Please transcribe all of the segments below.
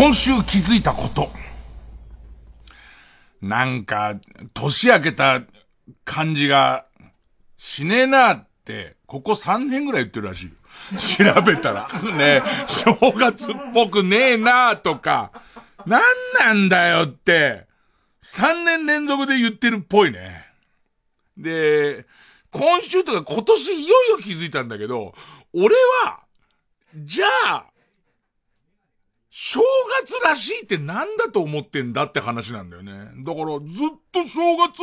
今週気づいたこと。なんか、年明けた感じがしねえなって、ここ3年ぐらい言ってるらしい。調べたら。ね正月っぽくねえなとか、なんなんだよって、3年連続で言ってるっぽいね。で、今週とか今年いよいよ気づいたんだけど、俺は、じゃあ、正月らしいってなんだと思ってんだって話なんだよね。だからずっと正月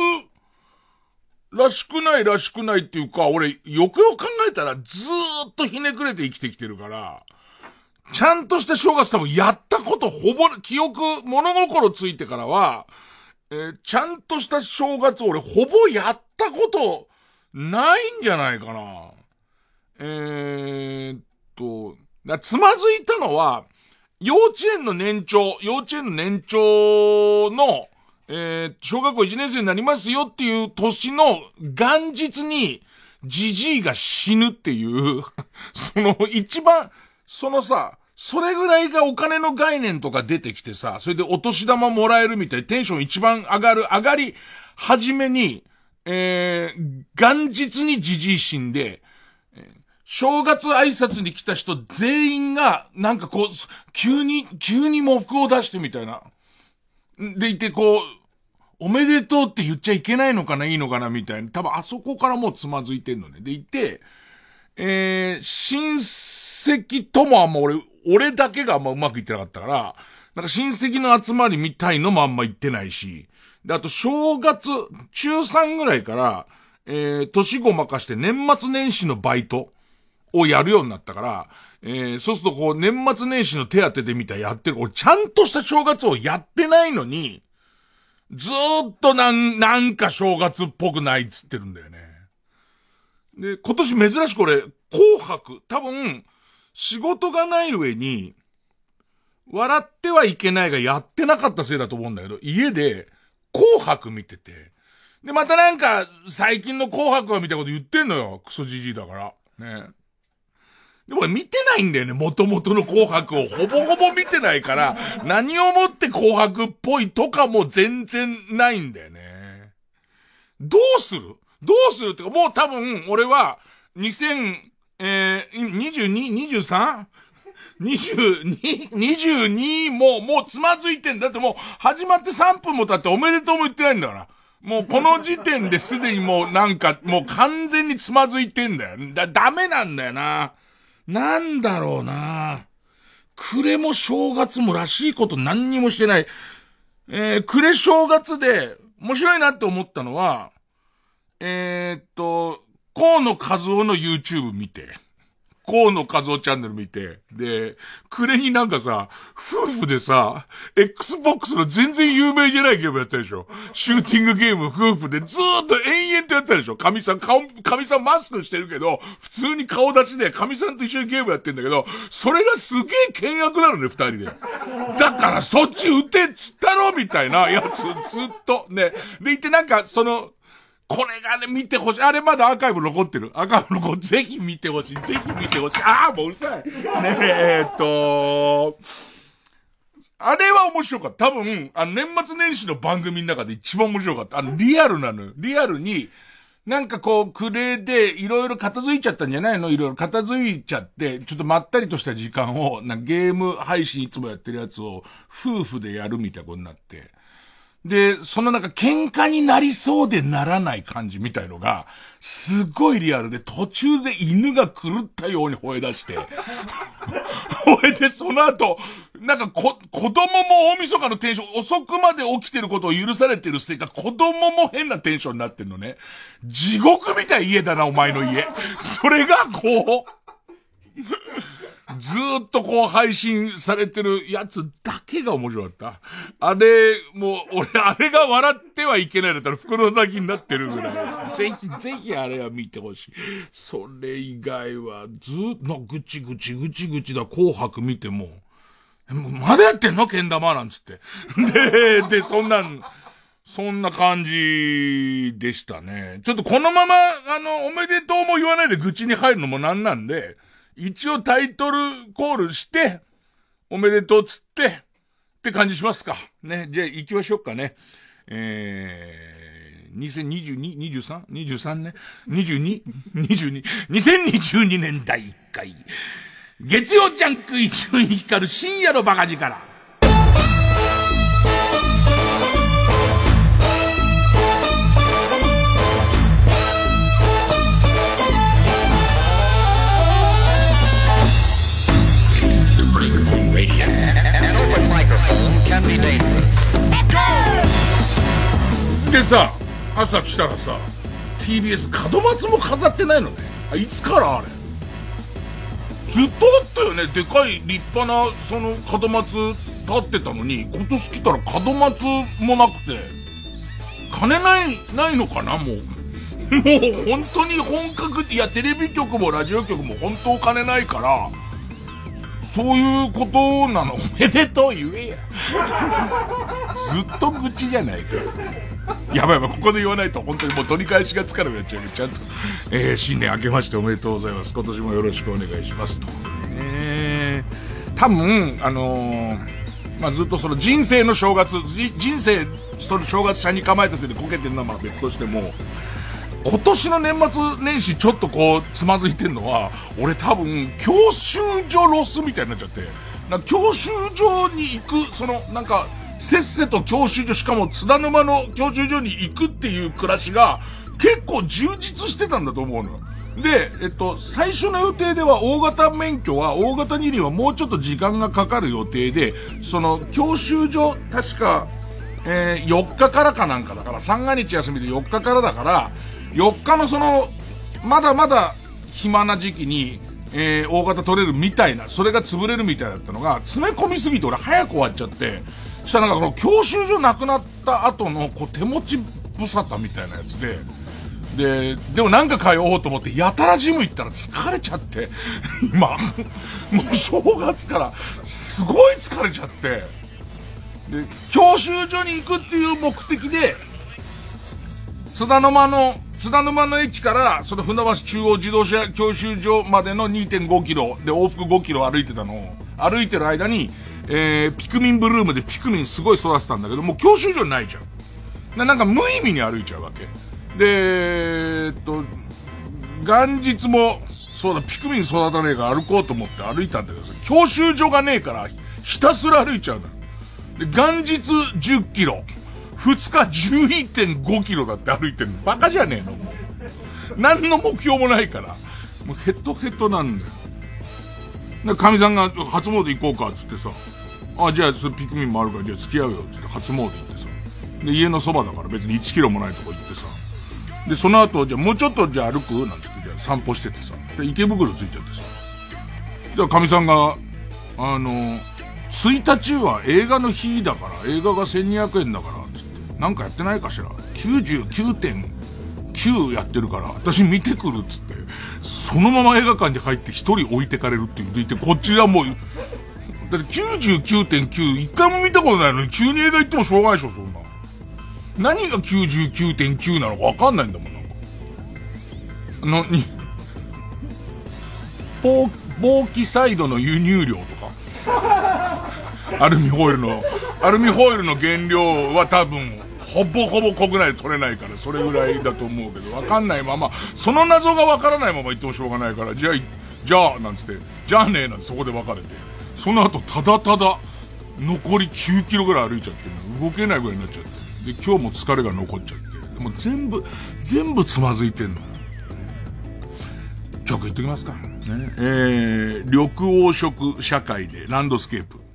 らしくないらしくないっていうか、俺よくよく考えたらずーっとひねくれて生きてきてるから、ちゃんとした正月多分やったことほぼ、記憶、物心ついてからは、えー、ちゃんとした正月俺ほぼやったことないんじゃないかな。えー、っと、つまずいたのは、幼稚園の年長、幼稚園の年長の、えー、小学校1年生になりますよっていう年の元日に、じじいが死ぬっていう その一番、そのさ、それぐらいがお金の概念とか出てきてさ、それでお年玉もらえるみたいテンション一番上がる、上がり、はじめに、えー、元日にじじい死んで、正月挨拶に来た人全員が、なんかこう、急に、急に喪服を出してみたいな。でいてこう、おめでとうって言っちゃいけないのかないいのかなみたいな。多分あそこからもうつまずいてんのね。でいて、えー、親戚ともあんま俺、俺だけがあんまうまくいってなかったから、なんか親戚の集まりみたいのもあんま行ってないし、で、あと正月、中3ぐらいから、えー、年ごまかして年末年始のバイト。をやるようになったから、えー、そうするとこう、年末年始の手当てで見たらやってる。俺、ちゃんとした正月をやってないのに、ずーっとなん、なんか正月っぽくないっつってるんだよね。で、今年珍しく俺、紅白、多分、仕事がない上に、笑ってはいけないがやってなかったせいだと思うんだけど、家で、紅白見てて、で、またなんか、最近の紅白は見たこと言ってんのよ。クソじじいだから。ね。でも見てないんだよね、元々の紅白を。ほぼほぼ見てないから、何をもって紅白っぽいとかも全然ないんだよね。どうする？どうするってか、もう多分、俺は、2000、えー、22、23? 22、22も、もうつまずいてんだってもう、始まって3分も経っておめでとうも言ってないんだから。もうこの時点ですでにもうなんか、もう完全につまずいてんだよ。だ、ダメなんだよな。なんだろうな暮れも正月もらしいこと何にもしてない。えー、暮れ正月で面白いなって思ったのは、えー、っと、河野和夫の YouTube 見て。河野和夫チャンネル見て、で、暮れになんかさ、夫婦でさ、Xbox の全然有名じゃないゲームやったでしょシューティングゲーム夫婦でずーっと々とやってたでしょ神さん、顔、神さんマスクしてるけど、普通に顔出しで神さんと一緒にゲームやってんだけど、それがすげえ険悪なのね、二人で。だからそっち撃てっつったろみたいなやつ、ずっと。ね。で、いてなんか、その、これがね、見てほしい。あれまだアーカイブ残ってる。アーカイブ残って、ぜひ見てほしい。ぜひ見てほしい。ああ、もううるさい。ねえ、えっと、あれは面白かった。多分、あの、年末年始の番組の中で一番面白かった。あの、リアルなのよリアルに、なんかこう、クレーでいろいろ片付いちゃったんじゃないの？いろいろ片付いちゃって、ちょっとまったりとした時間を、なゲーム配信いつもやってるやつを、夫婦でやるみたいなことになって。で、そのなんか喧嘩になりそうでならない感じみたいのが、すごいリアルで、途中で犬が狂ったように吠え出して、吠えてその後、なんかこ、子供も大晦日のテンション、遅くまで起きてることを許されてるせいか、子供も変なテンションになってんのね。地獄みたい家だな、お前の家。それがこう、ずっとこう配信されてるやつだけが面白かった。あれ、もう、俺、あれが笑ってはいけないだったら袋だけになってるぐらい。ぜひ、ぜひあれは見てほしい。それ以外は、ずっと、ぐちぐちぐちぐちだ、紅白見ても、まだやってんの？けん玉なんつって。で、で、そんなん、そんな感じでしたね。ちょっとこのまま、あの、おめでとうも言わないで愚痴に入るのもなんなんで、一応タイトルコールして、おめでとうつって、って感じしますか。ね。じゃあ行きましょうかね。えー、2022、23? 23年 ?22? 22? 2022年第1回。月曜ジャンク一分光る深夜のバカ力。でさ、朝来たらさ、TBS 門松も飾ってないのね。あ、いつからあれ？ずっとあったよね。でかい立派な、その門松立ってたのに、今年来たら門松もなくて、金ない、ないのかな？もう。もう本当に本格、いや、テレビ局もラジオ局も本当金ないから、そういうことなの？おめでとう言えや。ずっと愚痴じゃないか。やばいやばい、ここで言わないと本当にもう取り返しがつかなくなっちゃうちゃんと、えー、新年明けましておめでとうございます。今年もよろしくお願いしますと。えー、多分、あのー、まあ、ずっとその人生の正月、人生、その正月車に構えたせいでこけてるのはまあ別としても、今年の年末年始ちょっとこう、つまずいてんのは、俺多分、教習所ロスみたいになっちゃって、な教習所に行く、その、なんか、せっせと教習所、しかも津田沼の教習所に行くっていう暮らしが、結構充実してたんだと思うのよ。で、えっと、最初の予定では大型免許は、大型二輪はもうちょっと時間がかかる予定で、その、教習所、確か、えー、4日からかなんかだから、三が日休みで4日からだから、4日のその、まだまだ暇な時期に、えー、大型取れるみたいな、それが潰れるみたいだったのが、詰め込みすぎて俺早く終わっちゃって、そしたらなんかこの教習所なくなった後のこう手持ち無沙汰みたいなやつで、で、でもなんか通おうと思ってやたらジム行ったら疲れちゃって、今、もう正月からすごい疲れちゃって、で、教習所に行くっていう目的で、津田沼の、津田沼の駅から、その船橋中央自動車教習所までの2.5キロで往復5キロ歩いてたのを、歩いてる間に、えー、ピクミンブルームでピクミンすごい育てたんだけど、もう教習所ないじゃん。ななんか無意味に歩いちゃうわけ。で、えっと、元日も、そうだ、ピクミン育たねえから歩こうと思って歩いたんだけどさ、教習所がねえから、ひたすら歩いちゃうんだ。で、元日10キロ、2日11.5キロだって歩いてんの。バカじゃねえのもう。何の目標もないから。もうヘトヘトなんだよ。で、神さんが初詣行こうか、つってさ、あ、じゃあ、そピクミンもあるから、じゃあ付き合うよ、つって初詣行ってさ。で、家のそばだから別に1キロもないとこ行ってさ。で、その後、じゃあもうちょっとじゃあ歩く？なんつって、じゃあ散歩しててさ。で、池袋着いちゃってさ。じゃあ、神さんが、あの、1日は映画の日だから、映画が1200円だから、なんかやってないかしら？99.9やってるから、私見てくるっつって。そのまま映画館に入って一人置いてかれるって言って、こっちはもう、だって99.9、一回も見たことないのに急に映画行ってもしょうがないでしょ、そんな。何が99.9なのかわかんないんだもん、なんか。な、に、ポー、ボーキサイドの輸入量とか。アルミホイルの、アルミホイルの原料は多分、ほぼほぼ国内で取れないから、それぐらいだと思うけど、わかんないまま、その謎がわからないまま言ってもしょうがないから、じゃあ、じゃあ、なんつって、じゃあねえなんてそこで別れて、その後、ただただ、残り9キロぐらい歩いちゃって、動けないぐらいになっちゃって、で、今日も疲れが残っちゃって、でも全部、全部つまずいてんの。曲言っときますか。ね、えー、緑黄色社会でランドスケープ。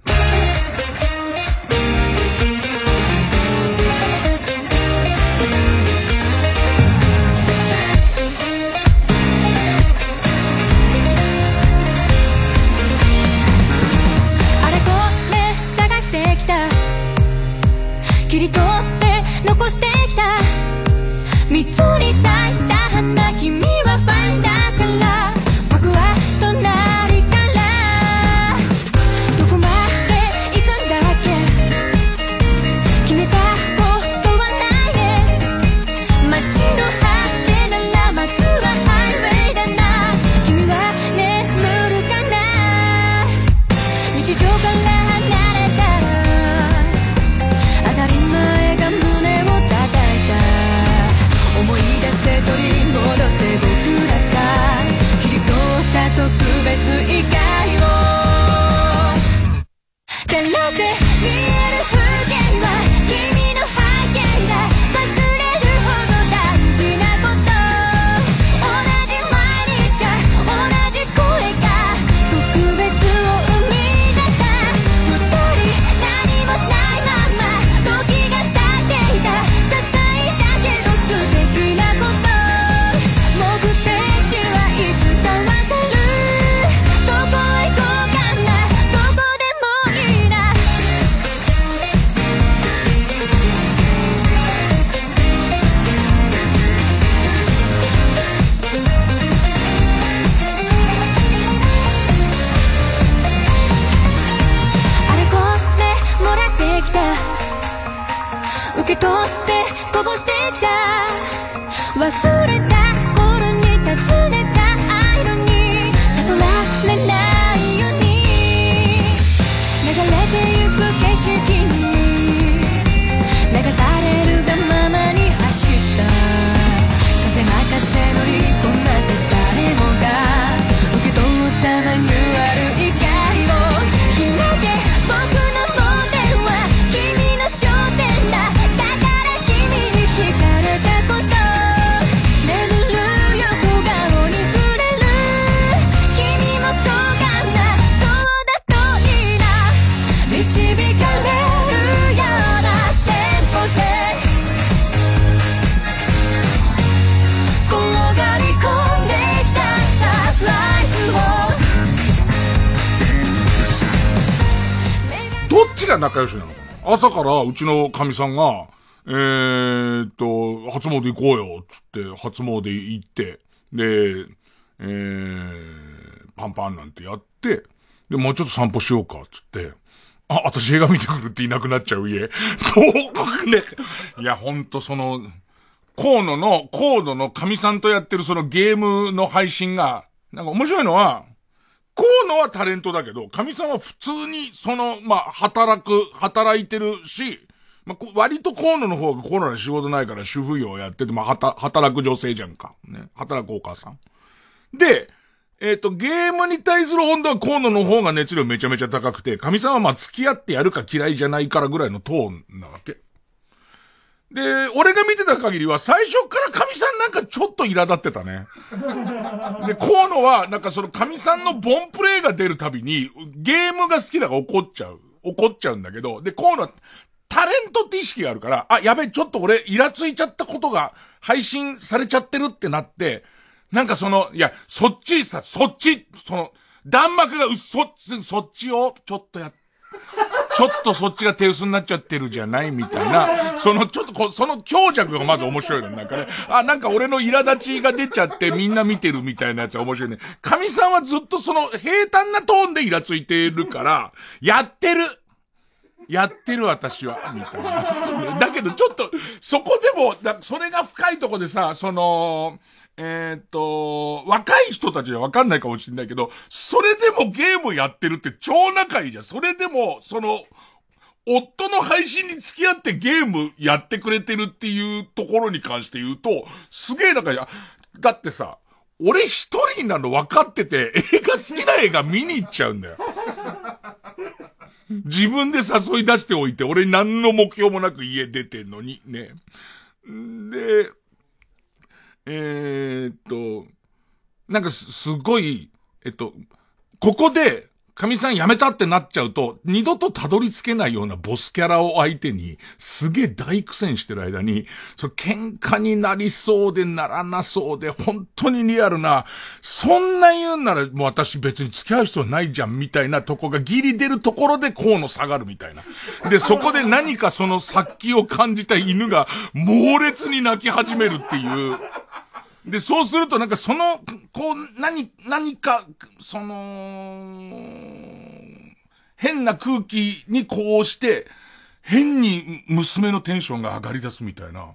仲良しなのかな朝からうちの神さんが、えー、っと、初詣行こうよ、つって、初詣行って、で、えー、パンパンなんてやって、で、もうちょっと散歩しようか、つって、あ、私映画見てくるっていなくなっちゃう家。遠くね。いや、ほんとその、河野の、河野の神さんとやってるそのゲームの配信が、なんか面白いのは、河野はタレントだけど、神さんは普通に、その、まあ、働く、働いてるし、まあ、割と河野の方がコロナ仕事ないから主婦業やってて、まあ、はた、働く女性じゃんか。ね。働くお母さん。で、えっ、ー、と、ゲームに対する温度は河野の方が熱量めちゃめちゃ高くて、神さんはまあ付き合ってやるか嫌いじゃないからぐらいのトーンなわけ。で、俺が見てた限りは最初から神さんなんかちょっと苛立ってたね。で、河野はなんかその神さんのボンプレイが出るたびにゲームが好きだから怒っちゃう。怒っちゃうんだけど、で、河野タレントって意識があるから、あ、やべ、ちょっと俺イラついちゃったことが配信されちゃってるってなって、なんかその、いや、そっちさ、そっち、その、弾幕がうそっち、そっちをちょっとやって、ちょっとそっちが手薄になっちゃってるじゃないみたいな、そのちょっとこ、その強弱がまず面白いの。なんかね、あ、なんか俺の苛立ちが出ちゃってみんな見てるみたいなやつが面白いね。神さんはずっとその平坦なトーンでイラついてるから、やってるやってる私は、みたいな。だけどちょっと、そこでも、だそれが深いとこでさ、その、えっ、と、若い人たちはわかんないかもしれないけど、それでもゲームやってるって超仲いいじゃん。それでも、その、夫の配信に付き合ってゲームやってくれてるっていうところに関して言うと、すげえ仲いい。だってさ、俺一人なの分かってて、映画好きな映画見に行っちゃうんだよ。自分で誘い出しておいて、俺何の目標もなく家出てんのに、ね。で、えー、っと、なんかす、すごい、えっと、ここで、神さん辞めたってなっちゃうと、二度とたどり着けないようなボスキャラを相手に、すげえ大苦戦してる間に、それ喧嘩になりそうでならなそうで、本当にリアルな、そんな言うんならもう私別に付き合う必要ないじゃんみたいなとこがギリ出るところで河野下がるみたいな。で、そこで何かその殺気を感じた犬が猛烈に泣き始めるっていう、で、そうするとなんかその、こう、何、何か、その、変な空気にこうして、変に娘のテンションが上がり出すみたいな。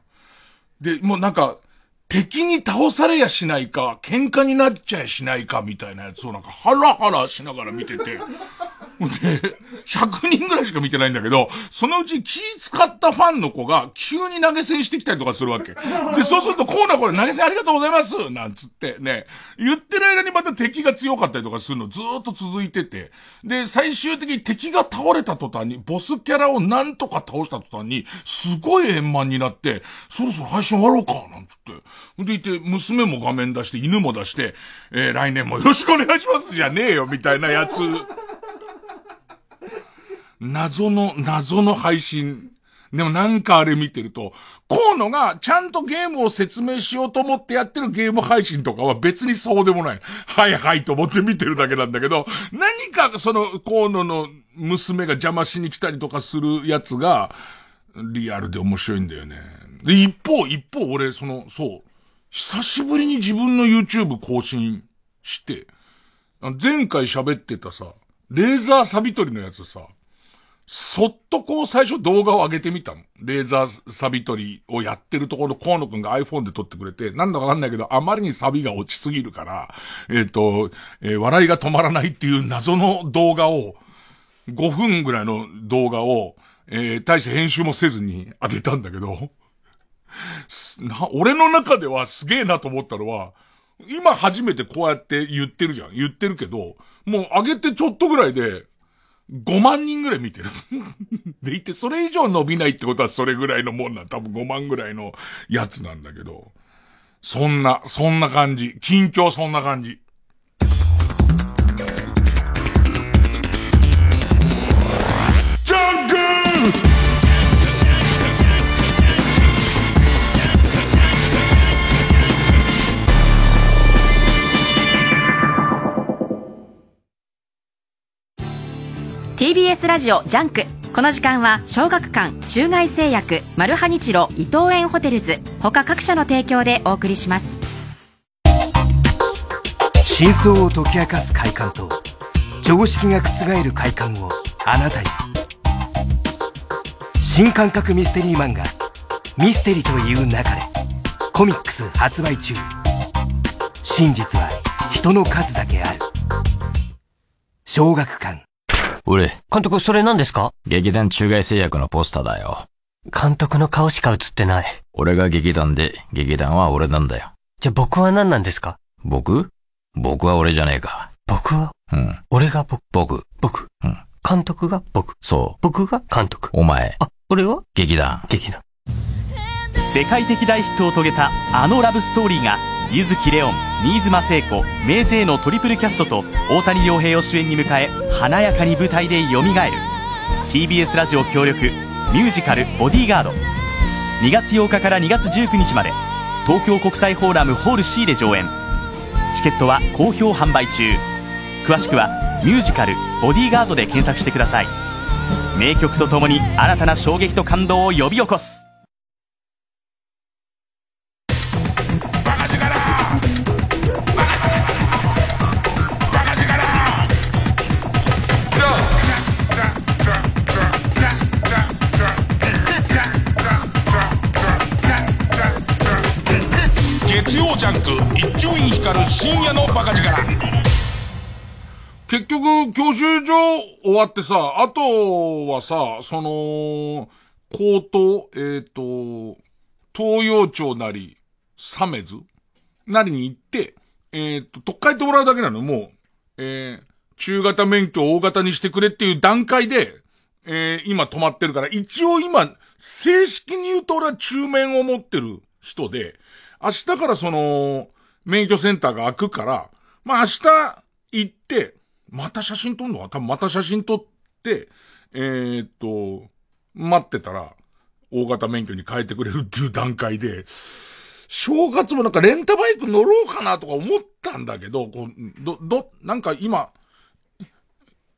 で、もうなんか、敵に倒されやしないか、喧嘩になっちゃやしないかみたいなやつをなんかハラハラしながら見てて、で、100人ぐらいしか見てないんだけど、そのうち気使ったファンの子が急に投げ銭してきたりとかするわけ。で、そうするとコーナーこれ投げ銭ありがとうございますなんつってね、言ってる間にまた敵が強かったりとかするのずっと続いてて、で、最終的に敵が倒れた途端に、ボスキャラをなんとか倒した途端に、すごい円満になって、そろそろ配信終わろうかなんつって。でいて、娘も画面出して、犬も出して、えー、来年もよろしくお願いしますじゃねえよ、みたいなやつ。謎の、謎の配信。でもなんかあれ見てると、河野がちゃんとゲームを説明しようと思ってやってるゲーム配信とかは別にそうでもない。はいはいと思って見てるだけなんだけど、何かその河野の娘が邪魔しに来たりとかするやつが、リアルで面白いんだよね。で、一方、一方俺、その、そう、久しぶりに自分の YouTube 更新して、前回喋ってたさ、レーザーサビ取りのやつさ、そっとこう最初動画を上げてみたの。レーザーサビ取りをやってるところ、河野くんが iPhone で撮ってくれて、なんだかわかんないけど、あまりにサビが落ちすぎるから、えっ、ー、と、えー、笑いが止まらないっていう謎の動画を、5分ぐらいの動画を、えー、大して編集もせずに上げたんだけど、な、俺の中ではすげえなと思ったのは、今初めてこうやって言ってるじゃん。言ってるけど、もう上げてちょっとぐらいで、5万人ぐらい見てる。でいて、それ以上伸びないってことはそれぐらいのもんな。多分5万ぐらいのやつなんだけど。そんな、そんな感じ。近況そんな感じ。TBS ラジオジャンク。この時間は小学館中外製薬マルハニチロ伊藤園ホテルズ。他各社の提供でお送りします。真相を解き明かす快感と常識が覆る快感をあなたに。新感覚ミステリー漫画「ミステリという中で」コミックス発売中。真実は人の数だけある。小学館。俺。監督、それ何ですか？劇団中外製薬のポスターだよ。監督の顔しか映ってない。俺が劇団で、劇団は俺なんだよ。じゃあ僕は何なんですか？僕？僕は俺じゃねえか。僕は？うん。俺が僕？僕。僕。うん。監督が僕。そう。僕が監督。お前。あ、俺は？劇団。劇団。世界的大ヒットを遂げたあのラブストーリーが柚木レオン新妻聖子メイジェイのトリプルキャストと大谷亮平を主演に迎え華やかに舞台でよみがえる TBS ラジオ協力ミュージカル「ボディーガード」2月8日から2月19日まで東京国際フォーラムホール C で上演。チケットは好評販売中。詳しくはミュージカル「ボディーガード」で検索してください。名曲とともに新たな衝撃と感動を呼び起こす。一丁院光る深夜のバカ力。結局、教習所終わってさ、あとはさ、その、高等、えっ、ー、と、東洋町なり、サメズなりに行って、えっ、ー、と、特会ってもらうだけなの、もう、えー、中型免許を大型にしてくれっていう段階で、えー、今止まってるから、一応今、正式に言うと俺は中免を持ってる人で、明日からその、免許センターが開くから、まあ明日行って、また写真撮んの？か多分また写真撮って、えーっと、待ってたら、大型免許に変えてくれるっていう段階で、正月もなんかレンタバイク乗ろうかなとか思ったんだけど、こう、ど、ど、なんか今、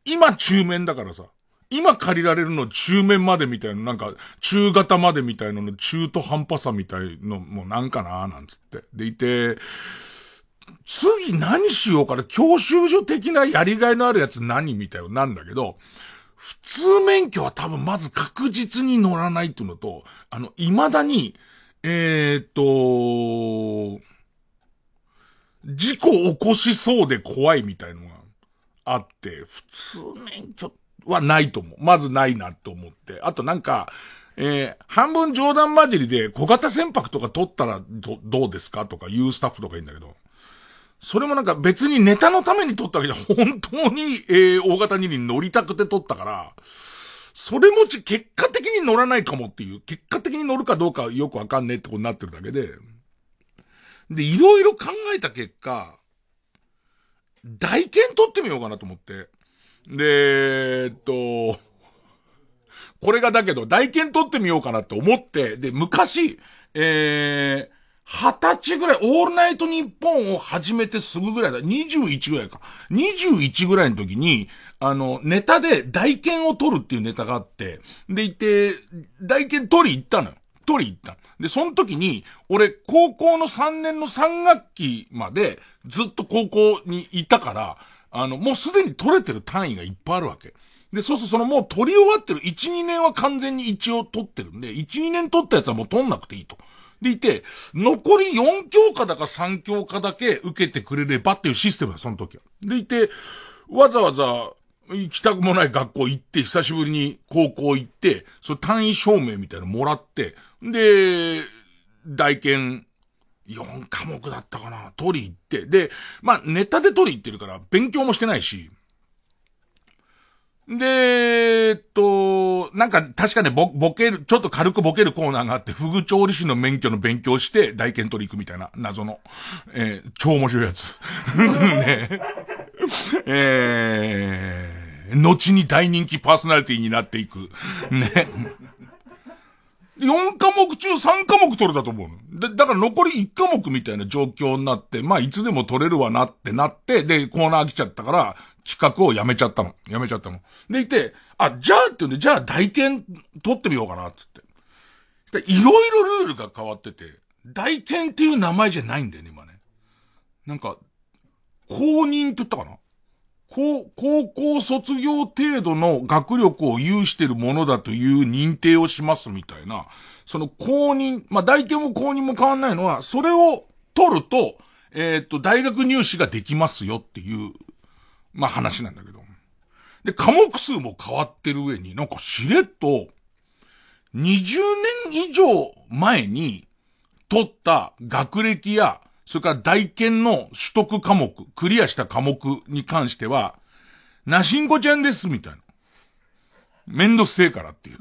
今中面だからさ、今借りられるの中面までみたいな、なんか中型までみたいなの中途半端さみたいのもなんかななんつって。でいて、次何しようかな、教習所的なやりがいのあるやつ何みたいなんだけど、普通免許は多分まず確実に乗らないっていうのと、あの、未だに、えーっと、事故起こしそうで怖いみたいのがあって、普通免許っはないと思う。まずないなと思って。あとなんか、えー半分冗談交じりで小型船舶とか取ったらど、どうですか？とか言うスタッフとかいいんだけど、それもなんか別にネタのために撮ったわけじゃ、本当に、えー大型二輪乗りたくて撮ったから、それもち、結果的に乗らないかもっていう、結果的に乗るかどうかよくわかんねえってことになってるだけで、で、いろいろ考えた結果、代検取ってみようかなと思って。で、えっと、これがだけど、代検取ってみようかなって思って、で、昔、えー、二十歳ぐらい、オールナイトニッポンを始めてすぐぐらいだ、21ぐらいか。21ぐらいの時に、あの、ネタで代検を取るっていうネタがあって、で、いて、代検取り行ったのよ。取り行った。で、その時に、俺、高校の3年の3学期まで、ずっと高校にいたから、あの、もうすでに取れてる単位がいっぱいあるわけ。で、そうするとそのもう取り終わってる1、2年は完全に一応取ってるんで、1、2年取ったやつはもう取んなくていいと。でいて、残り4教科だか3教科だけ受けてくれればっていうシステムだ、その時は。でいて、わざわざ行きたくもない学校行って、久しぶりに高校行って、その単位証明みたいなのもらって、で、大検、4科目だったかな取り行って。で、まあ、ネタで取り行ってるから、勉強もしてないし。で、えっと、なんか、確かね、ぼ、ボケる、ちょっと軽くボケるコーナーがあって、フグ調理師の免許の勉強して、大検取り行くみたいな、謎の、えー超面白いやつ。ねえー、後に大人気パーソナリティになっていく。ね。4科目中3科目取れたと思うの。で、だから残り1科目みたいな状況になって、まあいつでも取れるわなってなって、で、コーナー来ちゃったから、企画をやめちゃったの。やめちゃったの。でいて、あ、じゃあって言うんで、じゃあ大検取ってみようかな、つって。いろいろルールが変わってて、大検っていう名前じゃないんだよね、今ね。なんか、公認って言ったかな？高、高校卒業程度の学力を有してるものだという認定をしますみたいな、その公認、まあ、大検も公認も変わんないのは、それを取ると、えーっと、大学入試ができますよっていう、まあ、話なんだけど。で、科目数も変わってる上に、なんかしれっと、20年以上前に取った学歴や、それから大検の取得科目、クリアした科目に関しては、なしんこちゃんです、みたいな。めんどくせえからっていう。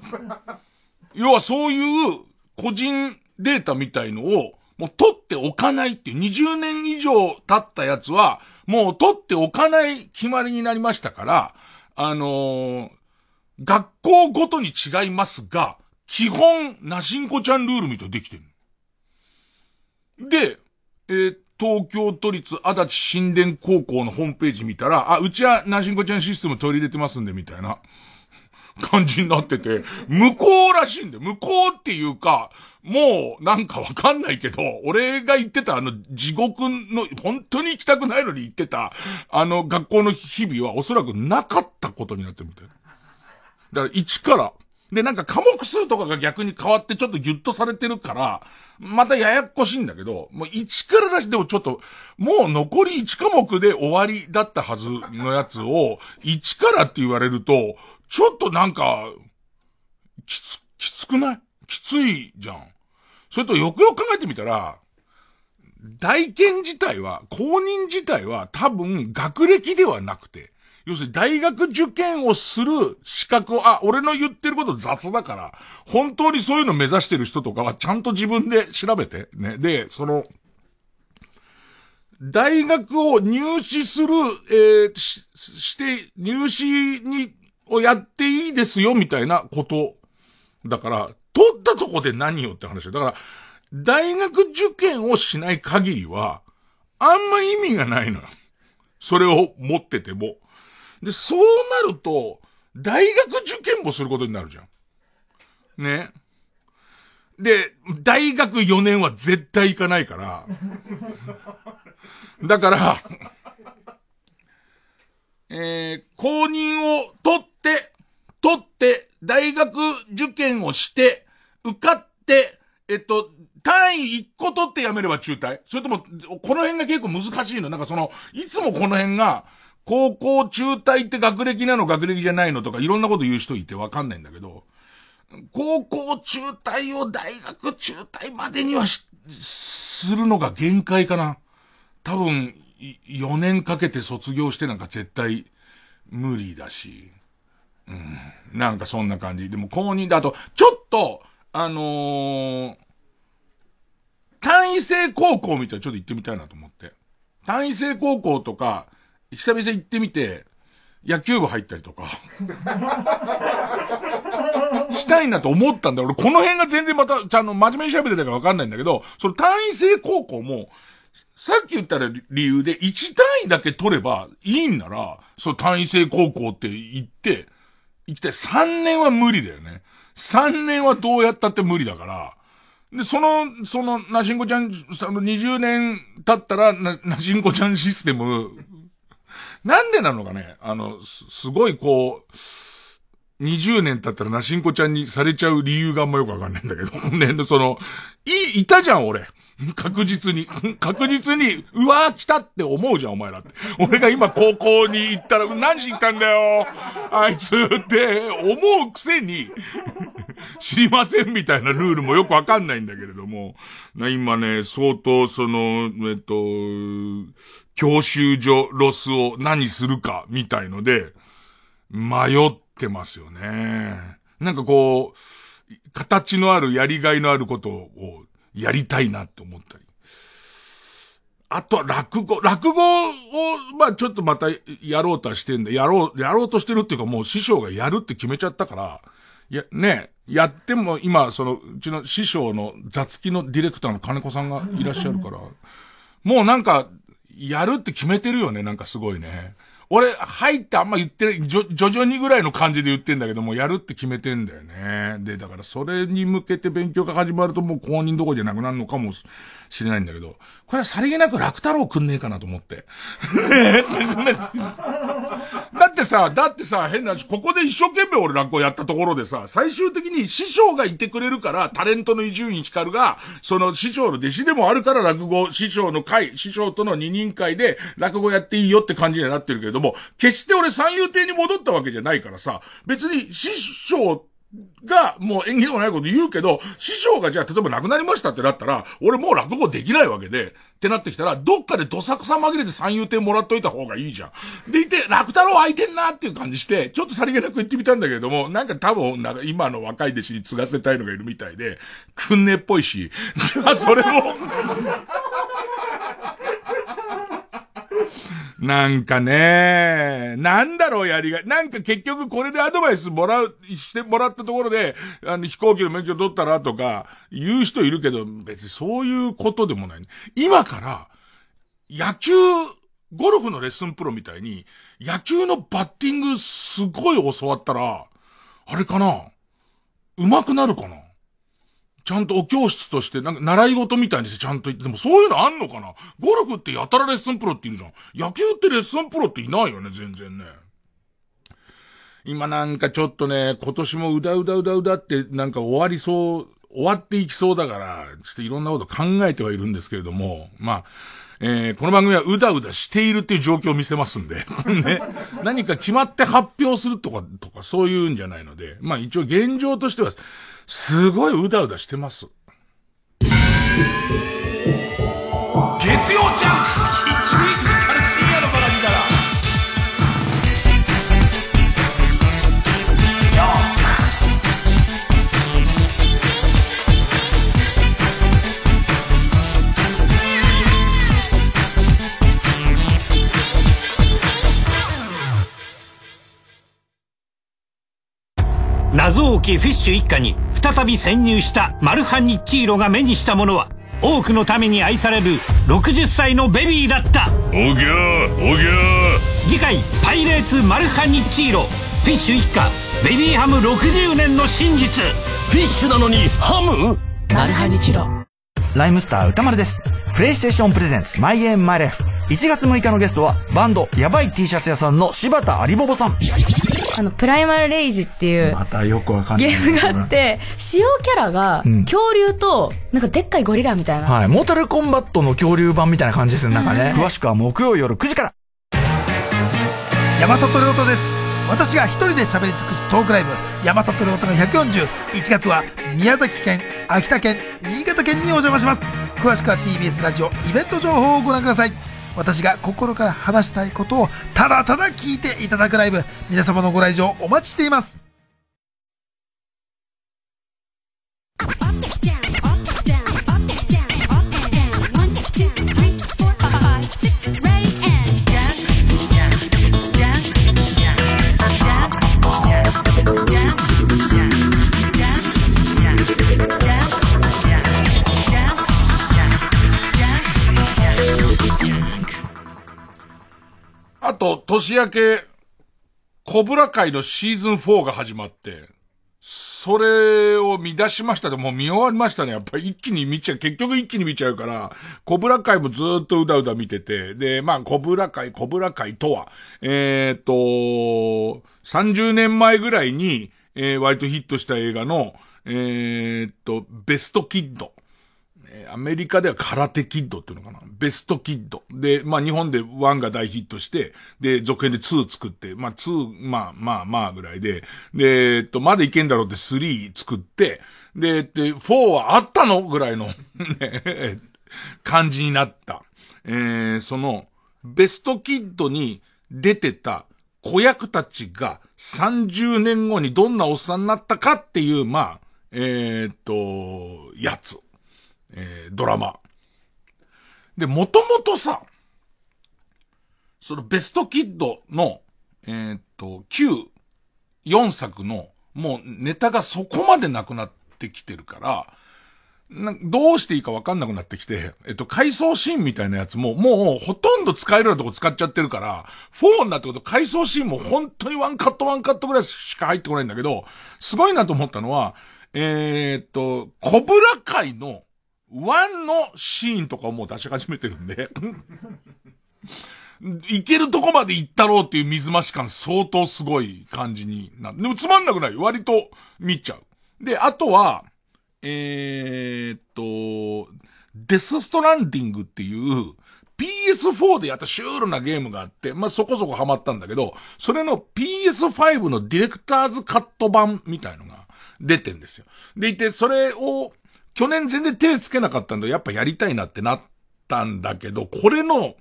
要はそういう個人データみたいのを、もう取っておかないっていう、20年以上経ったやつは、もう取っておかない決まりになりましたから、あのー学校ごとに違いますが、基本、なしんこちゃんルールみたいにできてる。で、えー東京都立足立新田高校のホームページ見たら、あ、うちはなしんこちゃんシステム取り入れてますんで、みたいな 感じになってて、向こうらしいんだよ。向こうっていうか、もう、なんかわかんないけど、俺が言ってたあの、地獄の、本当に行きたくないのに行ってた、あの、学校の日々はおそらくなかったことになってるみたいな。だから1から。で、なんか科目数とかが逆に変わってちょっとギュッとされてるから、またややこしいんだけど、もう1かららし、でもちょっと、もう残り1科目で終わりだったはずのやつを、1からって言われると、ちょっとなんか、きつ、きつくない？きついじゃん。それとよくよく考えてみたら、大検自体は、公認自体は多分学歴ではなくて、要するに大学受験をする資格を、あ、俺の言ってること雑だから、本当にそういうの目指してる人とかはちゃんと自分で調べて、ね。で、その、大学を入試する、えー、し、して、入試に、をやっていいですよ、みたいなこと。だから、取ったとこで何よって話だから、大学受験をしない限りは、あんま意味がないのよ。それを持ってても。で、そうなると、大学受験もすることになるじゃん。ね。で、大学4年は絶対行かないから。だから、えー、公認を取って、取って、大学受験をして、受かって、えっと、単位1個取って辞めれば中退それとも、この辺が結構難しいのなんかその、いつもこの辺が、高校中退って学歴なの学歴じゃないのとかいろんなこと言う人いてわかんないんだけど、高校中退を大学中退までにはするのが限界かな。多分、4年かけて卒業してなんか絶対無理だし。うん。なんかそんな感じ。でも公認だと、ちょっと、あのー、単位制高校みたいなちょっと行ってみたいなと思って。単位制高校とか、久々行ってみて、野球部入ったりとか。したいなと思ったんだ。俺この辺が全然また、ちゃんと真面目に喋ってたからわかんないんだけど、その単位制高校も、さっき言ったら理由で1単位だけ取ればいいんなら、そう単位制高校って言って、行きたい。3年は無理だよね。3年はどうやったって無理だから。で、その、その、なしんこちゃん、その20年経ったら、な、なしんこちゃんシステム、なんでなのかね？あの、す、ごいこう、20年経ったらなしんこちゃんにされちゃう理由があんまよくわかんないんだけど。ね、その、い、いたじゃん、俺。確実に。確実に、うわー来たって思うじゃん、お前らって。俺が今高校に行ったら、何しに来たんだよあいつって思うくせに、知りませんみたいなルールもよくわかんないんだけれども、今ね、相当その、えっと、教習所ロスを何するか、みたいので、迷ってますよね。なんかこう、形のあるやりがいのあることをやりたいなって思ったり。あとは落語、落語を、まあちょっとまたやろうとはしてんだ。やろう、やろうとしてるっていうかもう師匠がやるって決めちゃったから、いや、ね、やっても今、その、うちの師匠の雑記のディレクターの金子さんがいらっしゃるから、もうなんか、やるって決めてるよね、なんかすごいね。俺、入ってあんま言ってない、徐々にぐらいの感じで言ってんだけども、やるって決めてんだよね。で、だからそれに向けて勉強が始まるともう公認どころじゃなくなるのかもしれないんだけど、これはさりげなく楽太郎くんねえかなと思って。だってさ、だってさ、変な話、ここで一生懸命俺落語やったところでさ、最終的に師匠がいてくれるから、タレントの伊集院光が、その師匠の弟子でもあるから落語、師匠の会、師匠との二人会で落語やっていいよって感じになってるけれども、決して俺三遊亭に戻ったわけじゃないからさ、別に師匠が、もう演技でもないこと言うけど、師匠がじゃあ、例えば亡くなりましたってなったら、俺もう落語できないわけで、ってなってきたら、どっかでどさくさ紛れて三遊亭もらっといた方がいいじゃん。でいて、楽太郎空いてんなっていう感じして、ちょっとさりげなく言ってみたんだけれども、なんか多分、なんか今の若い弟子に継がせたいのがいるみたいで、くんねっぽいし、じゃあそれも なんかね、なんだろうやりがい。なんか結局これでアドバイスもらう、してもらったところで、あの飛行機の免許取ったらとか、言う人いるけど、別にそういうことでもない。今から、野球、ゴルフのレッスンプロみたいに、野球のバッティングすごい教わったら、あれかな？上手くなるかな？ちゃんとお教室として、なんか習い事みたいにしてちゃんと言って、でもそういうのあんのかな？ゴルフってやたらレッスンプロって言うじゃん。野球ってレッスンプロっていないよね、全然ね。今なんかちょっとね、今年もうだうだうだうだってなんか終わりそう、終わっていきそうだから、ちょっといろんなこと考えてはいるんですけれども、まあ、えー、この番組はうだうだしているっていう状況を見せますんで ね。何か決まって発表するとか、とかそういうんじゃないので、まあ一応現状としては、すごいうだうだしてます。月曜ジャンク王家フィッシュ一家に再び潜入したマルハニッチーロが目にしたものは多くのために愛される60歳のベビーだった。おぎゃーおぎゃー。次回「パイレーツマルハニッチーロ」フィッシュ一家ベビーハム60年の真実。フィッシュなのにハム？マルハニチロライムスター歌丸です。プレイステーションプレゼンツマイゲームマイライフ。1月6日のゲストはバンドやばい T シャツ屋さんの柴田有ボボさん。あの、プライマルレイジっていうまたよくわかんない。ゲームがあって、主要キャラがうん恐竜と、なんかでっかいゴリラみたいな。はい。モータルコンバットの恐竜版みたいな感じですね。なんかね。詳しくは木曜夜9時から。山里亮太です私が一人で喋り尽くすトークライブ山里亮太の1401月は宮崎県秋田県新潟県にお邪魔します。詳しくは TBS ラジオイベント情報をご覧ください。私が心から話したいことをただただ聞いていただくライブ。皆様のご来場お待ちしています。あと、年明け、コブラ会のシーズン4が始まって、それを見出しましたで、もう見終わりましたね。やっぱり一気に見ちゃう、結局一気に見ちゃうから、コブラ会もずっとうだうだ見てて、で、まあ、コブラ会、コブラ会とは、えーと、30年前ぐらいに、えー割とヒットした映画の、えーっと、ベストキッド。アメリカでは空手キッドっていうのかなベストキッド。で、まあ日本で1が大ヒットして、で、続編で2作って、まあ2、まあまあまあぐらいで、で、えっと、まだいけんだろうって3作って、で、で、4はあったのぐらいの、ね、感じになった。えー、その、ベストキッドに出てた子役たちが30年後にどんなおっさんになったかっていう、まあ、えーっと、やつ。えードラマ。で、もともとさ、そのベストキッドの、えーっと、旧4作の、もうネタがそこまでなくなってきてるから、などうしていいかわかんなくなってきて、えっと、回想シーンみたいなやつも、もうほとんど使えるようなとこ使っちゃってるから、4になってこと回想シーンも本当にワンカットワンカットぐらいしか入ってこないんだけど、すごいなと思ったのは、えーっと、コブラ界のワンのシーンとかをもう出し始めてるんで、いけるとこまで行ったろうっていう水増し感相当すごい感じになる。でもつまんなくない割と見ちゃう。で、あとは、えーっと、デスストランディングっていう PS4 でやったシュールなゲームがあって、まあ、そこそこハマったんだけど、それの PS5 のディレクターズカット版みたいのが出てんですよ。でいて、それを去年全然手つけなかったんで、やっぱやりたいなってなったんだけど、これの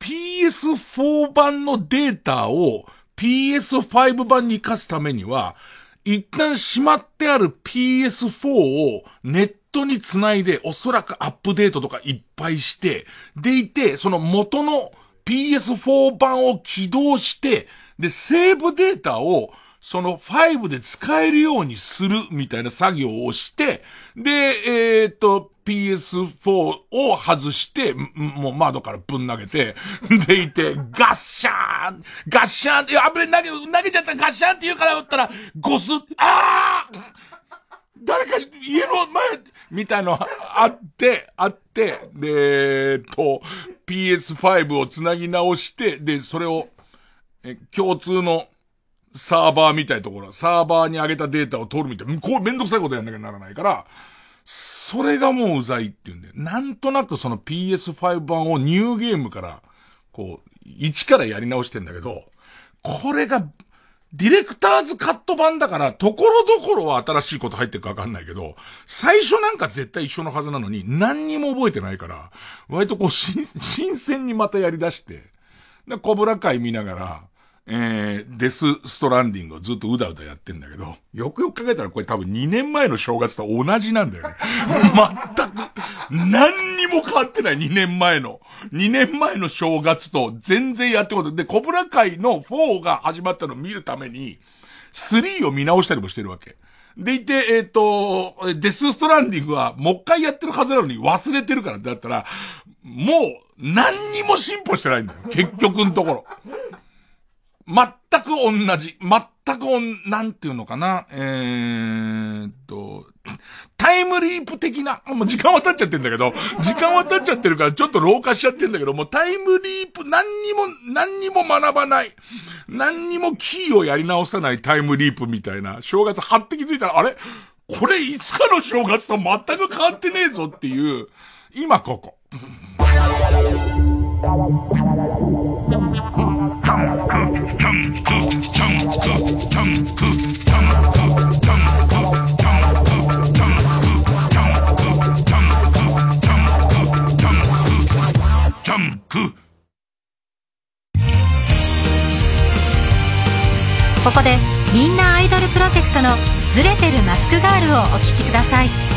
PS4 版のデータを PS5 版に活かすためには、一旦しまってある PS4 をネットにつないで、おそらくアップデートとかいっぱいして、でいて、その元の PS4 版を起動して、で、セーブデータを、その5で使えるようにするみたいな作業をして、で、えっ、と、PS4 を外して、もう窓からぶん投げて、でいて、ガッシャーンガッシャーンって、あぶれ投げ、投げちゃったガッシャーンって言うから打ったら、ゴス、あー誰か家の前、みたいのあって、あって、で、えっと、PS5 をつなぎ直して、で、それを、え共通のサーバーみたいなところ、サーバーに上げたデータを取るみたいな、こうめんどくさいことやんなきゃならないから、それがもううざいっていうんで、なんとなくその PS5 版をニューゲームから、こう、一からやり直してんだけど、これが、ディレクターズカット版だから、ところどころは新しいこと入ってるかわかんないけど、最初なんか絶対一緒のはずなのに、何にも覚えてないから、割とこう、新鮮にまたやり出して、で、コブラ会見ながら、えー、デスストランディングをずっとうだうだやってんだけど、よくよく考えたらこれ多分2年前の正月と同じなんだよね。全く、何にも変わってない2年前の。2年前の正月と全然やってこと。で、コブラ会の4が始まったのを見るために、3を見直したりもしてるわけ。でいて、えっ、と、デスストランディングはもう一回やってるはずなのに忘れてるからだったら、もう何にも進歩してないんだよ。結局のところ。全く同じ。全くおん、なんていうのかな。えーっと、タイムリープ的な、もう時間は経っちゃってんだけど、時間は経っちゃってるからちょっと老化しちゃってんだけど、もうタイムリープ、何にも、何にも学ばない。何にもキーをやり直さないタイムリープみたいな、正月はって気づいたら、あれ？これいつかの正月と全く変わってねえぞっていう、今ここ。ここでみんなアイドルプロジェクトのズレてるマスクガールをお聴きください。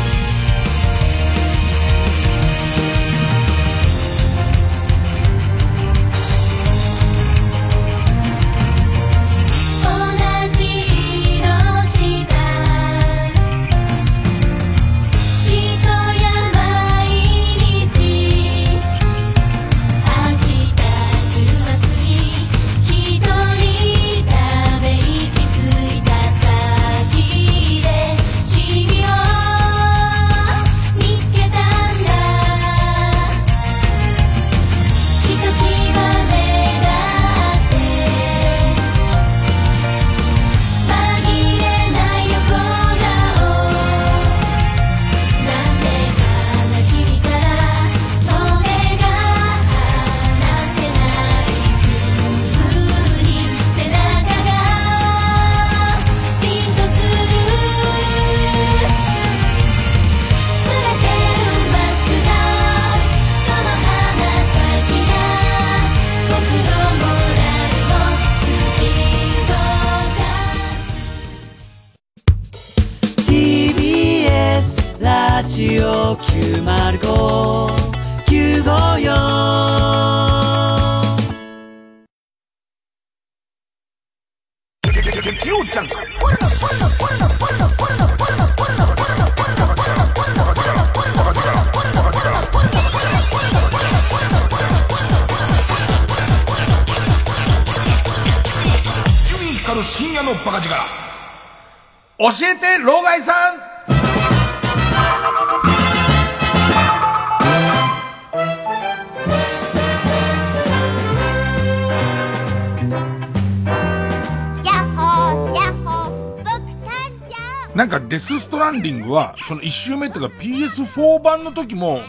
なんかデスストランディングは、その一周目とか PS4 版の時も、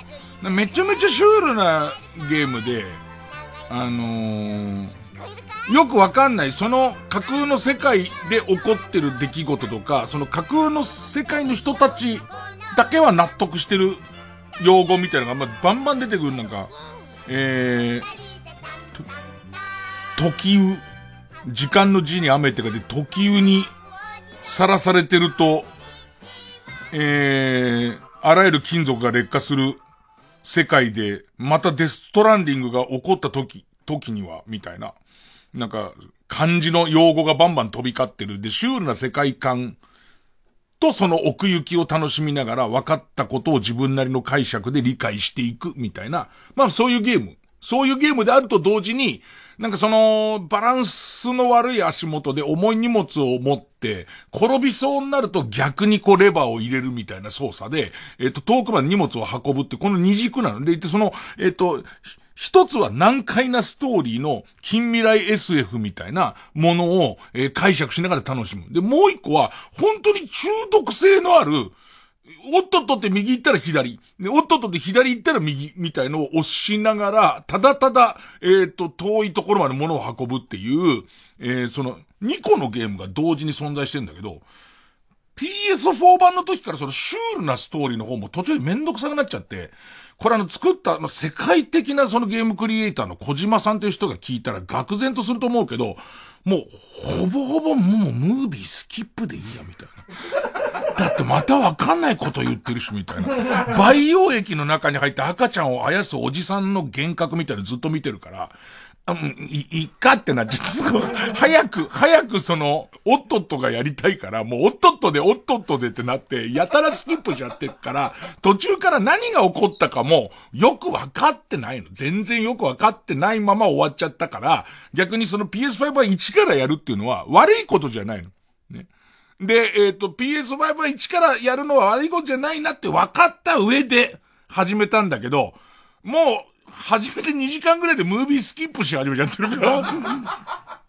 めちゃめちゃシュールなゲームで、あのー、よくわかんない、その架空の世界で起こってる出来事とか、その架空の世界の人たちだけは納得してる用語みたいなのが、まあ、バンバン出てくる、なんか、えー、時雨、時間の字に雨って書いて、時雨にさらされてると、えー、あらゆる金属が劣化する世界で、またデストランディングが起こった時、時には、みたいな。なんか、漢字の用語がバンバン飛び交ってる。で、シュールな世界観とその奥行きを楽しみながら分かったことを自分なりの解釈で理解していくみたいな。まあそういうゲーム。そういうゲームであると同時に、なんかその、バランスの悪い足元で重い荷物を持って、転びそうになると逆にこうレバーを入れるみたいな操作で、えっ、と、遠くまで荷物を運ぶって、この二軸なので、いてその、えっ、と、一つは難解なストーリーの近未来 SF みたいなものを、え解釈しながら楽しむ。で、もう一個は、本当に中毒性のある、おっとっとって右行ったら左。で、おっとっとって左行ったら右、みたいのを押しながら、ただただ、えっ、と、遠いところまで物を運ぶっていう、えーその、2個のゲームが同時に存在してんだけど、PS4 版の時からそのシュールなストーリーの方も途中でめんどくさくなっちゃって、これあの作ったあの世界的なそのゲームクリエイターの小島さんという人が聞いたら愕然とすると思うけど、もうほぼほぼもうムービースキップでいいやみたいな。だってまたわかんないこと言ってるしみたいな。培養液の中に入って赤ちゃんをあやすおじさんの幻覚みたいなのずっと見てるから、うん、い、いいかってなっちゃって、早く、早くその、おっとっとがやりたいから、もうおっとっとでおっとっとでってなって、やたらスキップしちゃってっから、途中から何が起こったかも、よくわかってないの。全然よくわかってないまま終わっちゃったから、逆にその PS5 は1からやるっていうのは悪いことじゃないの。ね。で、えっ、と、PS5 は1からやるのは悪いことじゃないなって分かった上で始めたんだけど、もう、始めて2時間ぐらいでムービースキップし始めちゃってるから、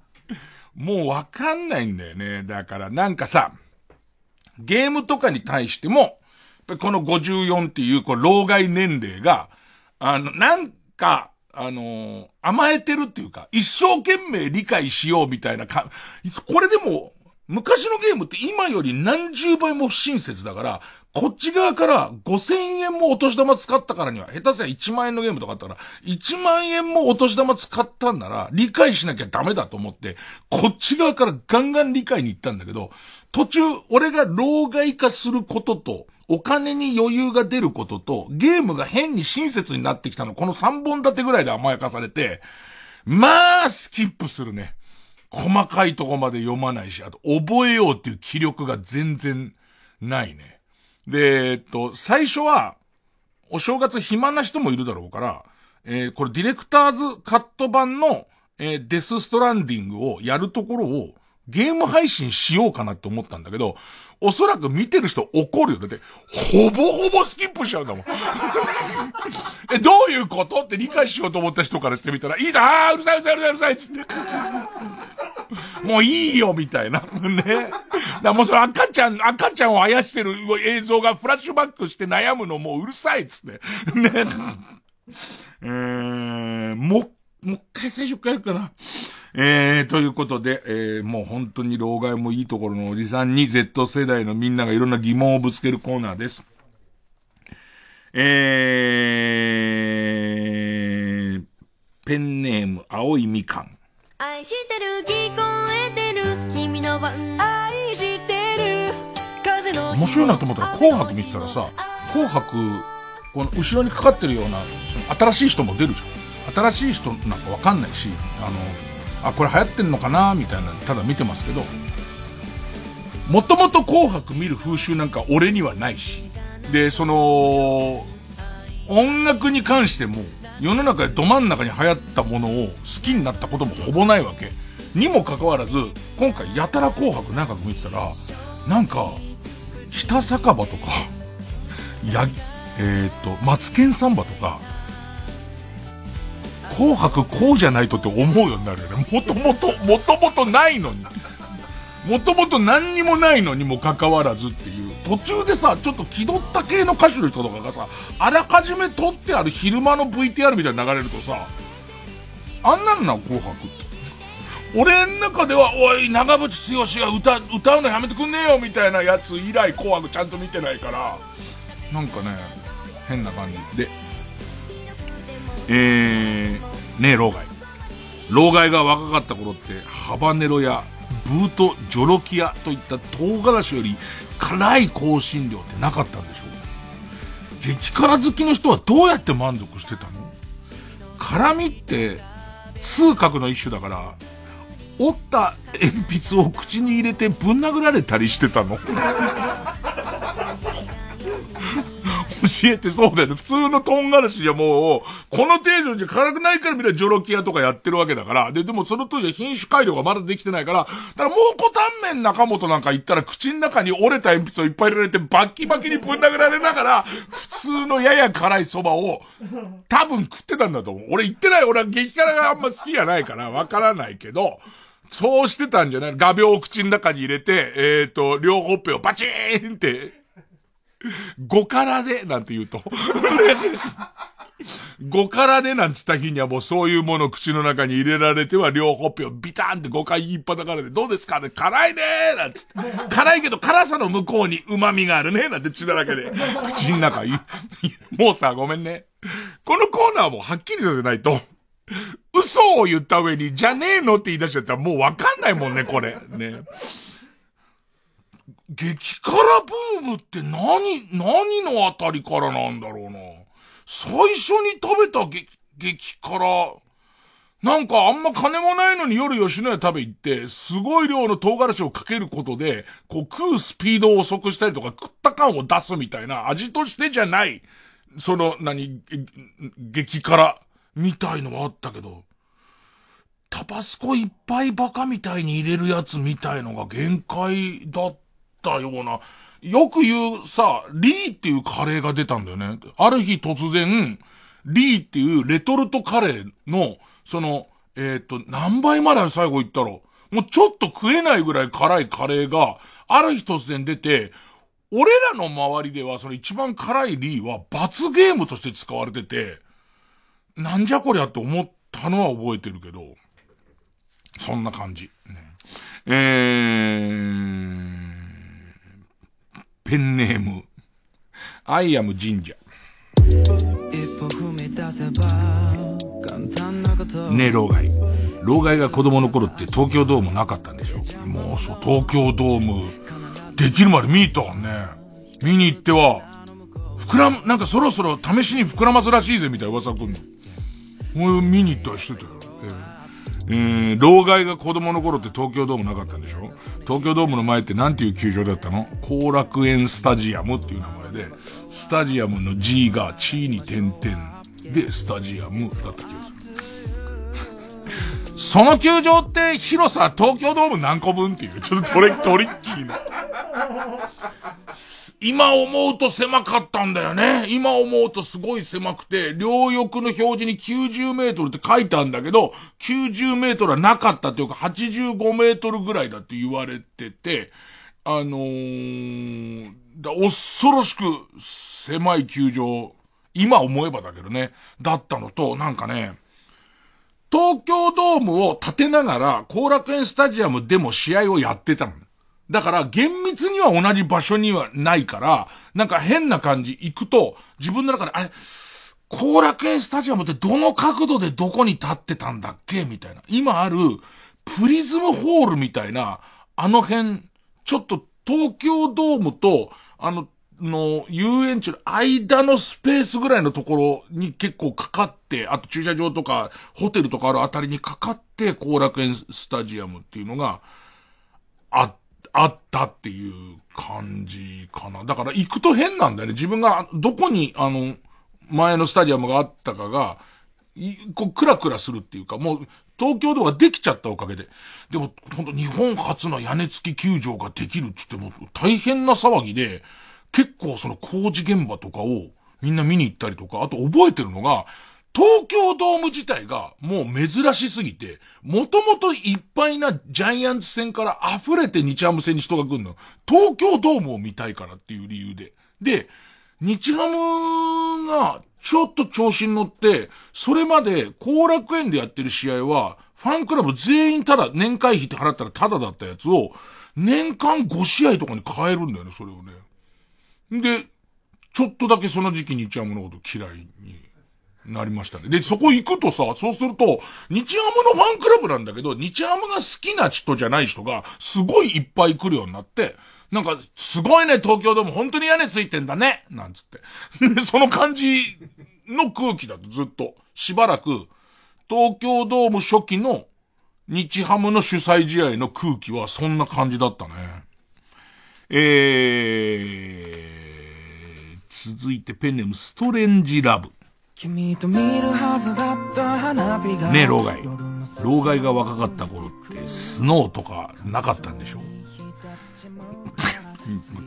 もうわかんないんだよね。だからなんかさ、ゲームとかに対しても、この54っていう、こう、老害年齢が、あの、なんか、あのー甘えてるっていうか、一生懸命理解しようみたいなか、これでも、昔のゲームって今より何十倍も不親切だから、こっち側から5000円もお年玉使ったからには、下手すりゃ1万円のゲームとかあったら、1万円もお年玉使ったんなら、理解しなきゃダメだと思って、こっち側からガンガン理解に行ったんだけど、途中、俺が老害化することと、お金に余裕が出ることと、ゲームが変に親切になってきたの、この3本立てぐらいで甘やかされて、まあ、スキップするね。細かいとこまで読まないし、あと覚えようっていう気力が全然ないね。で、えっと、最初は、お正月暇な人もいるだろうから、えーこれディレクターズカット版の、えーデスストランディングをやるところをゲーム配信しようかなって思ったんだけど、おそらく見てる人怒るよ。だって、ほぼほぼスキップしちゃうんだもん。え、どういうこと？って理解しようと思った人からしてみたら、いいだあーうるさいうるさいうるさいうるさいっつって。もういいよ、みたいな。ね。だからもうその赤ちゃん、赤ちゃんをあやしてる映像がフラッシュバックして悩むのもううるさいっつって。ね。えー、もう、もう一回最初からやるかな。えー、ということで、えー、もう本当に老害もいいところのおじさんに Z 世代のみんながいろんな疑問をぶつけるコーナーです。えー、ペンネーム、青いみかん。愛してる聞こえてる君の番愛してる風の面白いなと思ったら、紅白見てたらさ、紅白、この後ろにかかってるような、その新しい人も出るじゃん。新しい人なんかわかんないし、あの、あ、これ流行ってんのかなみたいな、ただ見てますけど、もともと紅白見る風習なんか俺にはないし、で、その、音楽に関しても、世の中でど真ん中に流行ったものを好きになったこともほぼないわけ。にもかかわらず、今回やたら紅白長く見てたら、なんか、北酒場とか、や、えっ、と、マツケンサンバとか、紅白こうじゃないとって思うようになるよね。もともと、もともとないのに。もともと何にもないのにもかかわらずっていう。途中でさ、ちょっと気取った系の歌手の人とかがさ、あらかじめ撮ってある昼間の VTR みたいなの流れるとさ、あんなのなの紅白って。俺の中では、おい、長渕剛が歌、歌うのやめてくんねえよみたいなやつ以来紅白ちゃんと見てないから、なんかね、変な感じで。えー、ねえ、老害。老害が若かった頃って、ハバネロやブート、ジョロキアといった唐辛子より辛い香辛料ってなかったんでしょう。激辛好きの人はどうやって満足してたの？辛みって、痛覚の一種だから、折った鉛筆を口に入れてぶん殴られたりしてたの？教えてそうだよね。普通の唐辛子じゃもう、この程度じゃ辛くないからみんなジョロキアとかやってるわけだから。で、でもその当時は品種改良がまだできてないから、だから蒙古タンメン中本なんか行ったら口の中に折れた鉛筆をいっぱい入れられてバッキバキにぶん殴られながら、普通のやや辛い蕎麦を多分食ってたんだと思う。俺言ってない。俺は激辛があんま好きじゃないからわからないけど、そうしてたんじゃない画鋲を口の中に入れて、えっ、と、両ほっぺをバチーンって、5辛で、なんて言うと。5辛でなんつった日にはもうそういうものを口の中に入れられては両ほっぺをビターンって5回引っ叩かれて、どうですかね辛いねーなんつって。辛いけど辛さの向こうに旨味があるねなんて血だらけで。口の中い、もうさ、ごめんね。このコーナーもはっきりさせないと、嘘を言った上に、じゃねえのって言い出しちゃったらもうわかんないもんね、これ。ね。激辛ブームって何、何のあたりからなんだろうな。最初に食べた激、激辛、なんかあんま金もないのに夜吉野家食べ行って、すごい量の唐辛子をかけることで、こう食うスピードを遅くしたりとか食った感を出すみたいな味としてじゃない、その、何、激辛みたいのはあったけど、タバスコいっぱいバカみたいに入れるやつみたいのが限界だったたような、よく言うさ、リーっていうカレーが出たんだよね。ある日突然、リーっていうレトルトカレーの、その、えっ、と、何倍まで最後言ったろもうちょっと食えないぐらい辛いカレーが、ある日突然出て、俺らの周りではその一番辛いリーは罰ゲームとして使われてて、なんじゃこりゃって思ったのは覚えてるけど、そんな感じ。ね、えー、ペンネーム、アイアム神社。ねえ、老害。老害が子供の頃って東京ドームなかったんでしょ？もうそう、東京ドーム、できるまで見に行ったからね。見に行っては、膨らむ、なんかそろそろ試しに膨らますらしいぜみたいな噂来んの。俺見に行ったりしてたよ。えー、えー、老害が子供の頃って東京ドームなかったんでしょ？東京ドームの前って何ていう球場だったの？後楽園スタジアムっていう名前で、スタジアムの G が地に点々でスタジアムだった気がする。その球場って広さ東京ドーム何個分っていう、ちょっとトレトリッキーな。今思うと狭かったんだよね。今思うとすごい狭くて、両翼の表示に90メートルって書いてあるんだけど、90メートルはなかったというか85メートルぐらいだって言われてて、あのー、恐ろしく狭い球場、今思えばだけどね、だったのと、なんかね、東京ドームを建てながら、後楽園スタジアムでも試合をやってたの。だから、厳密には同じ場所にはないから、なんか変な感じ行くと、自分の中で、あれ、後楽園スタジアムってどの角度でどこに立ってたんだっけ？みたいな。今ある、プリズムホールみたいな、あの辺、ちょっと東京ドームと、あの、の遊園地の間のスペースぐらいのところに結構かかって、あと駐車場とかホテルとかあるあたりにかかって後楽園スタジアムっていうのがあ、あったっていう感じかな。だから行くと変なんだよね。自分がどこにあの前のスタジアムがあったかが、こうクラクラするっていうか、もう東京ではできちゃったおかげで。でも本当日本初の屋根付き球場ができるって言っても大変な騒ぎで、結構その工事現場とかをみんな見に行ったりとか、あと覚えてるのが、東京ドーム自体がもう珍しすぎて、もともといっぱいなジャイアンツ戦から溢れて日ハム戦に人が来るの。東京ドームを見たいからっていう理由で。で、日ハムがちょっと調子に乗って、それまで後楽園でやってる試合は、ファンクラブ全員ただ、年会費って払ったらただだったやつを、年間5試合とかに変えるんだよね、それをね。で、ちょっとだけその時期日ハムのこと嫌いになりましたね。で、そこ行くとさ、そうすると、日ハムのファンクラブなんだけど、日ハムが好きな人じゃない人が、すごいいっぱい来るようになって、なんか、すごいね、東京ドーム、本当に屋根ついてんだね、なんつって。で、その感じの空気だとずっと、しばらく、東京ドーム初期の日ハムの主催試合の空気はそんな感じだったね。えー、続いてペンネームストレンジラブ。君と見るはずだった花火がねえ、老害。老害が若かった頃って、スノーとかなかったんでしょ？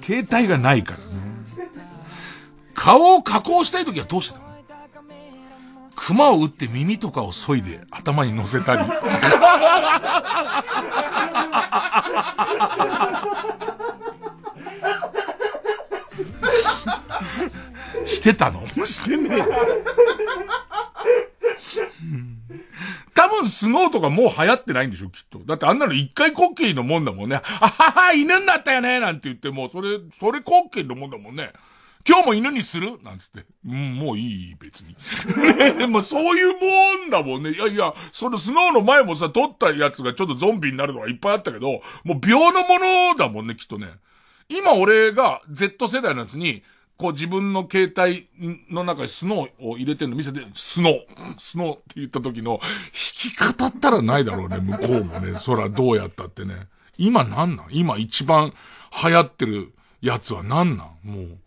携帯がないからね。顔を加工したい時はどうしてたの？熊を撃って耳とかを削いで頭に乗せたり。してたの？してねえ。多分スノーとかもう流行ってないんでしょ、きっと。だってあんなの一回こっきりのもんだもんね。あはは、犬になったよねなんて言ってもう、それ、それこっきりのもんだもんね。今日も犬にする？なんつって。うん、もういい、別に。ねでもそういうもんだもんね。いやいや、そのスノーの前もさ、撮ったやつがちょっとゾンビになるのがいっぱいあったけど、もう病のものだもんね、きっとね。今俺が Z 世代のやつに、こう自分の携帯の中にスノーを入れてるの見せて、スノー、スノーって言った時の、弾き方ったらないだろうね、向こうもね。そらどうやったってね。今なんなん？今一番流行ってるやつはなんなん？もう。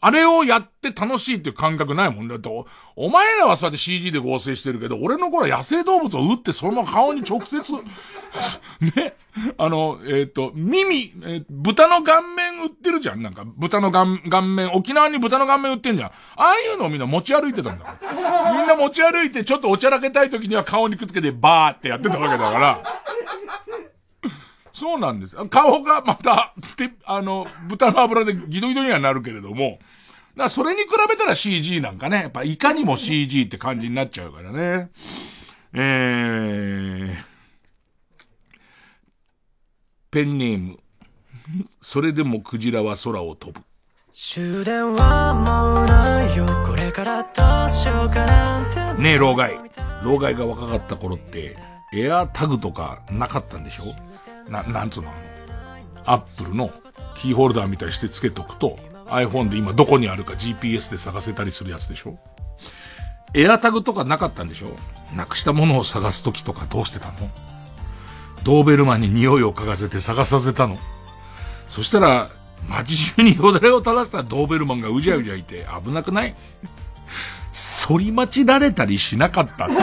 あれをやって楽しいっていう感覚ないもんだってお、前らはそうやって CG で合成してるけど、俺の頃は野生動物を撃ってそのまま顔に直接、ね、あの、えっ、と、耳、えー豚の顔面売ってるじゃんなんか、豚の顔顔面、沖縄に豚の顔面売ってんじゃん。ああいうのをみんな持ち歩いてたんだ。みんな持ち歩いて、ちょっとおちゃらけたい時には顔にくっつけてバーってやってたわけだから。そうなんです。顔がまた、て、あの、豚の油でギドギドにはなるけれども、だそれに比べたら CG なんかね、やっぱいかにも CG って感じになっちゃうからね。えー、ペンネーム。それでもクジラは空を飛ぶ。終電はもうないよこれからどうしようかなんてねえ、老害。老害が若かった頃って、エアタグとかなかったんでしょ？な、なんつうの？アップルのキーホルダーみたいにしてつけとくと、iPhone で今どこにあるか GPS で探せたりするやつでしょ？エアタグとかなかったんでしょ？なくしたものを探すときとかどうしてたの？ドーベルマンに匂いを嗅がせて探させたの？そしたら、街中によだれを垂らしたドーベルマンがうじゃうじゃいて危なくない？反り待ちられたりしなかった。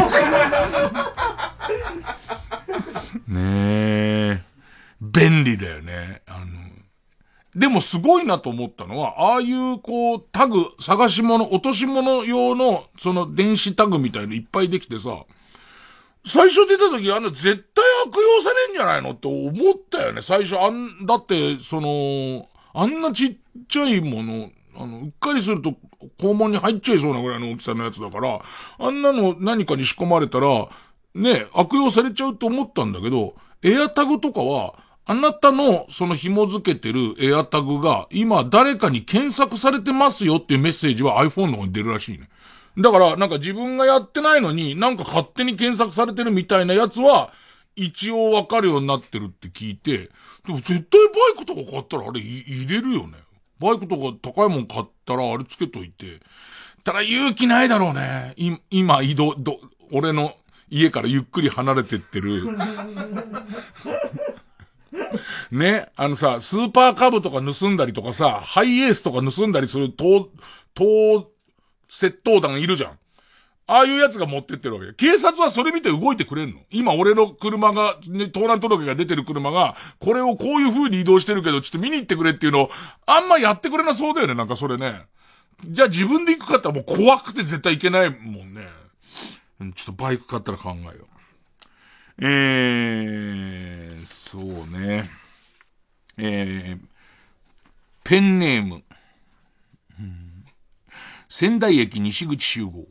ねえ。便利だよね。あの、でもすごいなと思ったのは、ああいうこう、タグ、探し物、落とし物用の、その電子タグみたいのいっぱいできてさ、最初出た時あの絶対悪用されんじゃないのって思ったよね。最初あん、だって、その、あんなちっちゃいもの、あの、うっかりすると肛門に入っちゃいそうなぐらいの大きさのやつだから、あんなの何かに仕込まれたら、ね、悪用されちゃうと思ったんだけど、エアタグとかは、あなたのその紐付けてるエアタグが今誰かに検索されてますよっていうメッセージは iPhone の方に出るらしいね。だからなんか自分がやってないのになんか勝手に検索されてるみたいなやつは一応わかるようになってるって聞いて、でも絶対バイクとか買ったらあれ入れるよね。バイクとか高いもん買ったらあれつけといて。ただ勇気ないだろうね。い今移動、ど、俺の家からゆっくり離れてってる。ね、あのさ、スーパーカブとか盗んだりとかさ、ハイエースとか盗んだりする盗、盗、窃盗団いるじゃん。ああいうやつが持ってってるわけ。警察はそれ見て動いてくれんの今俺の車が、ね、盗難届が出てる車が、これをこういう風に移動してるけど、ちょっと見に行ってくれっていうのを、あんまやってくれなそうだよね、なんかそれね。じゃあ自分で行くかってもう怖くて絶対行けないもんね。ちょっとバイク買ったら考えよう。えー、そうね。えー、ペンネーム。うん仙台駅西口集合。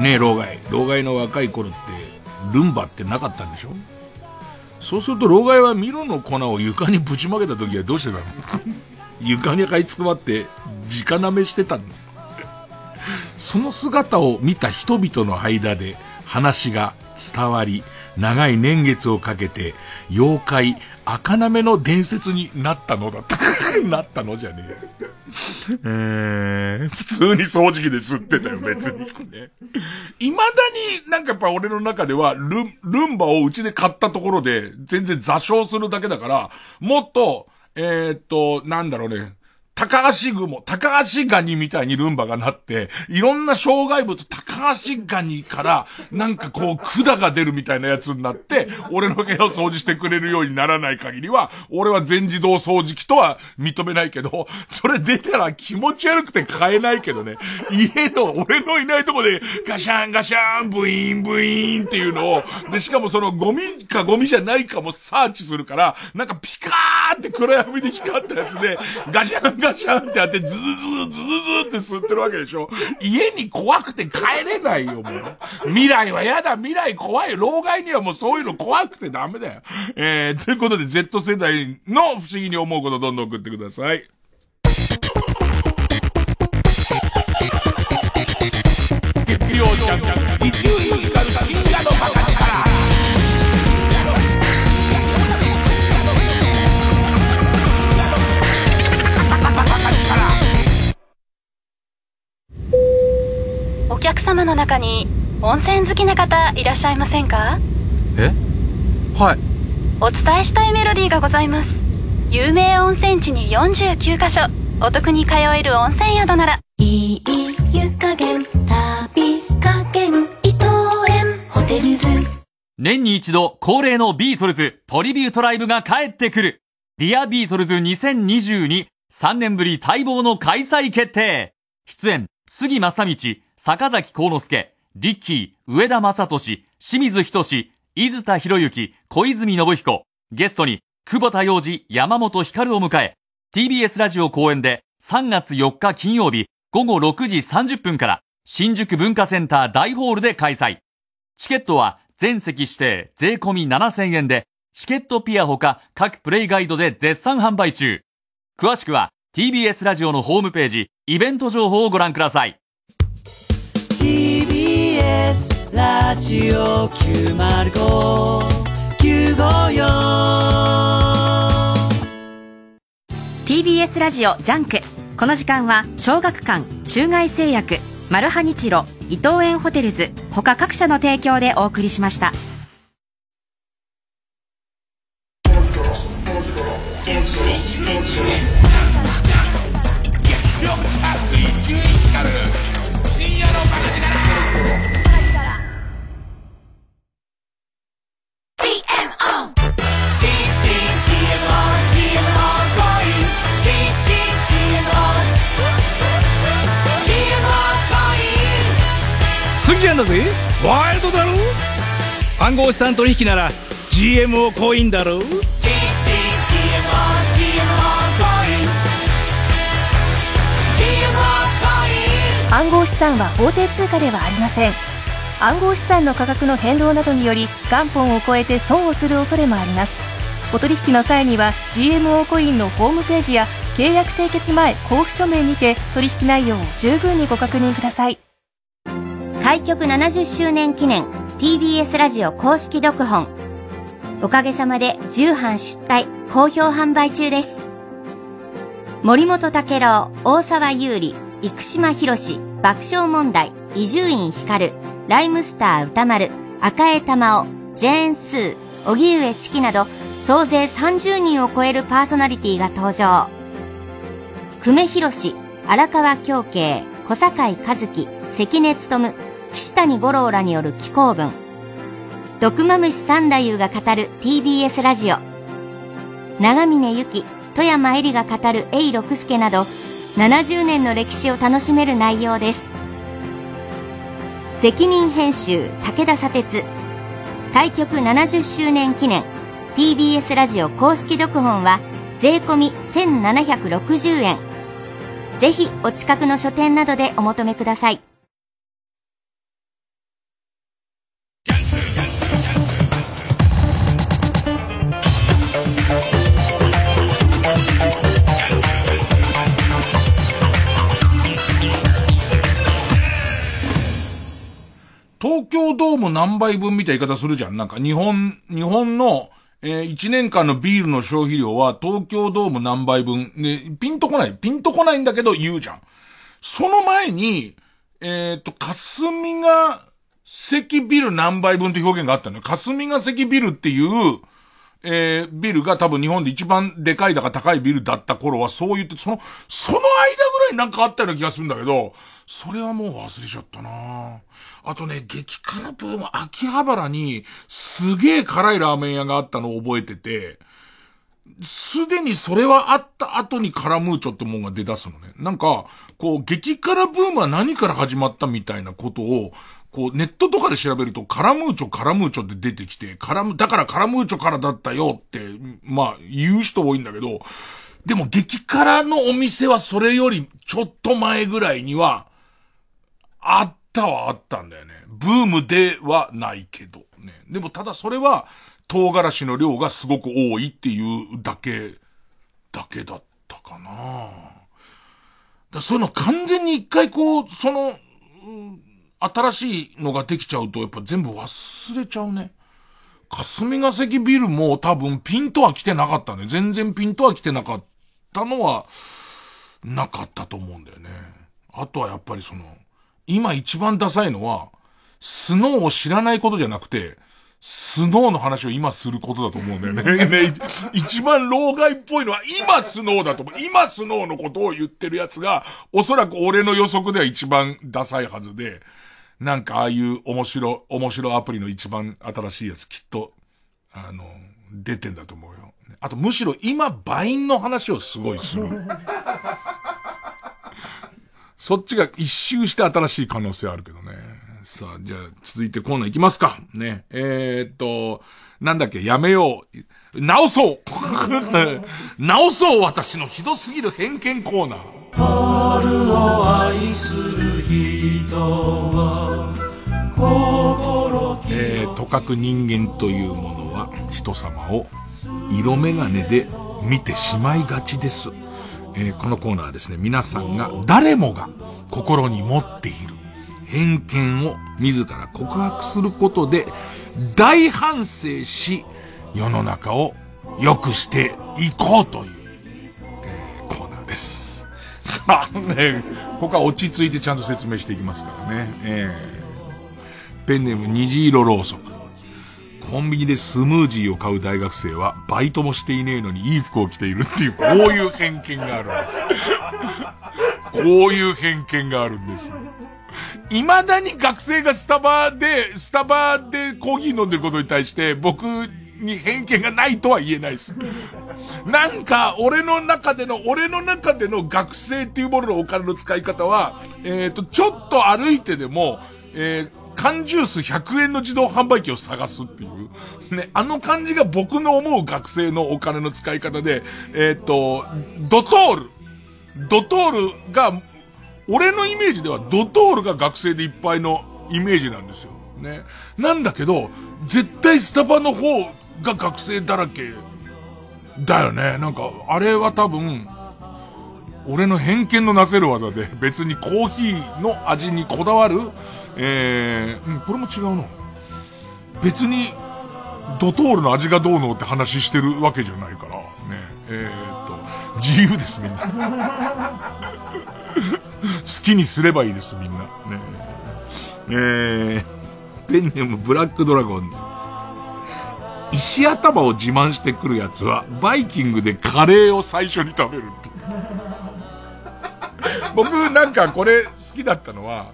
ねえ、老害。老害の若い頃って、ルンバってなかったんでしょ？そうすると老害はミロの粉を床にぶちまけた時はどうしてたの？床に這いつくばって、直舐めしてたの？その姿を見た人々の間で話が伝わり、長い年月をかけて、妖怪、赤なめの伝説になったのだった。なったのじゃねえ。えー、普通に掃除機で吸ってたよ、別に。ね。未だになんかやっぱ俺の中では、ルン、ルンバをうちで買ったところで、全然座礁するだけだから、もっと、えー、っと、なんだろうね。高橋雲、高橋ガニみたいにルンバがなって、いろんな障害物、高橋ガニから、なんかこう、管が出るみたいなやつになって、俺の部屋を掃除してくれるようにならない限りは、俺は全自動掃除機とは認めないけど、それ出たら気持ち悪くて買えないけどね、家の、俺のいないとこで、ガシャンガシャン、ブイーンブイーンっていうのを、で、しかもそのゴミかゴミじゃないかもサーチするから、なんかピカーって暗闇で光ったやつで、ガシャンガシャンってやって、ズズズズズズって吸ってるわけでしょ家に怖くて帰れないよ、もう。未来はやだ、未来怖い。老害にはもうそういうの怖くてダメだよ。えー、ということで Z 世代の不思議に思うことどんどん送ってください。月曜ジャンク、一流ミュージカル深夜のバカ様の中に温泉好きな方いらっしゃいませんか？え？はい。お伝えしたいメロディーがございます有名温泉地に49カ所お得に通える温泉宿ならいい湯加減旅加減伊藤園ホテルズ年に一度恒例のビートルズトリビュートライブが帰ってくる。ディアビートルズ2022、3年ぶり待望の開催決定。出演、杉真理、坂崎幸之助、リッキー、上田雅利、清水仁、伊豆田洋之、小泉信彦。ゲストに、久保田洋二、山本光を迎え、TBS ラジオ公演で3月4日金曜日午後6時30分から新宿文化センター大ホールで開催。チケットは全席指定税込7000円で、チケットピアほか各プレイガイドで絶賛販売中。詳しくは TBS ラジオのホームページ、イベント情報をご覧ください。TBS ラジオ905954 TBS ラジオ JUNK。この時間は小学館中外製薬マルハニチロ伊藤園ホテルズ他各社の提供でお送りしました。月曜好きじゃんだぜワイルドだろ？暗号資産取引なら GMO コインだろ？暗号資産は法定通貨ではありません。暗号資産の価格の変動などにより元本を超えて損をする恐れもあります。お取引の際には GMO コインのホームページや契約締結前交付書面にて取引内容を十分にご確認ください開局70周年記念 TBS ラジオ公式読本。おかげさまで重版出題好評販売中です。森本武郎大沢優里生島博士爆笑問題伊集院光ライムスター歌丸赤江玉緒ジェーン・スー荻上チキなど総勢30人を超えるパーソナリティが登場。久米宏荒川京慶小堺一樹関根勤岸谷五郎らによる紀行文。毒マムシ三太夫が語る TBS ラジオ。長峰由紀富山恵里が語る永六輔など70年の歴史を楽しめる内容です。責任編集武田砂鉄。開局70周年記念 TBS ラジオ公式読本は税込み1760円。ぜひお近くの書店などでお求めください。東京ドーム何杯分みたいな言い方するじゃん。なんか日本、日本の、えー、1年間のビールの消費量は東京ドーム何杯分。で、ピンとこない。ピンとこないんだけど言うじゃん。その前に、えっ、と、霞が関ビル何杯分って表現があったのよ。霞が関ビルっていう、えー、ビルが多分日本で一番でかいだか高いビルだった頃はそう言って、その、その間ぐらいなんかあったような気がするんだけど、それはもう忘れちゃったなあとね、激辛ブーム、秋葉原にすげえ辛いラーメン屋があったのを覚えてて、すでにそれはあった後にカラムーチョってもんが出だすのね。なんか、こう、激辛ブームは何から始まったみたいなことを、こう、ネットとかで調べると、カラムーチョ、カラムーチョって出てきて、カラム、だからカラムーチョからだったよって、まあ、言う人多いんだけど、でも激辛のお店はそれよりちょっと前ぐらいには、あったはあったんだよね。ブームではないけど、ね。でもただそれは、唐辛子の量がすごく多いっていうだけ、だけだったかなだそういうの完全に一回こう、その、新しいのができちゃうとやっぱ全部忘れちゃうね。霞が関ビルも多分ピンとは来てなかったね。全然ピンとは来てなかったのは、なかったと思うんだよね。あとはやっぱりその、今一番ダサいのは、スノーを知らないことじゃなくて、スノーの話を今することだと思うんだよね。ね一番老害っぽいのは今スノーだと思う。今スノーのことを言ってるやつが、おそらく俺の予測では一番ダサいはずで、なんかああいう面白、面白アプリの一番新しいやつきっと、あの、出てんだと思うよ。あとむしろ今バインの話をすごいする。そっちが一周して新しい可能性あるけどね。さあ、じゃあ続いてコーナーいきますか。ね。えー、っと、なんだっけ、やめよう。直そう 直そう私のひどすぎる偏見コーナー。春を愛する人は心えー、とかく人間というものは人様を色眼鏡で見てしまいがちです。えーこのコーナーはですね、皆さんが、誰もが心に持っている偏見を自ら告白することで、大反省し、世の中を良くしていこうという、えーコーナーです。さあね、ここは落ち着いてちゃんと説明していきますからね。えーペンネーム虹色ろうそく。コンビニでスムージーを買う大学生は、バイトもしていねえのにいい服を着ているっていう、こういう偏見があるんです。こういう偏見があるんです。未だに学生がスタバで、スタバでコーヒー飲んでることに対して、僕に偏見がないとは言えないです。なんか、俺の中での、俺の中での学生っていうもののお金の使い方は、えっ、と、ちょっと歩いてでも、えー缶ジュース100円の自動販売機を探すっていう。ね、あの感じが僕の思う学生のお金の使い方で、えっ、と、ドトール。ドトールが、俺のイメージではドトールが学生でいっぱいのイメージなんですよ。ね。なんだけど、絶対スタバの方が学生だらけだよね。なんか、あれは多分、俺の偏見のなせる技で、別にコーヒーの味にこだわる、えー、うん、これも違うな。別に、ドトールの味がどうのって話してるわけじゃないから、ね。えー、っと、自由です、みんな。好きにすればいいです、みんな。ね。えー、ペンネームブラックドラゴンズ。石頭を自慢してくるやつは、バイキングでカレーを最初に食べるって。僕なんかこれ好きだったのは、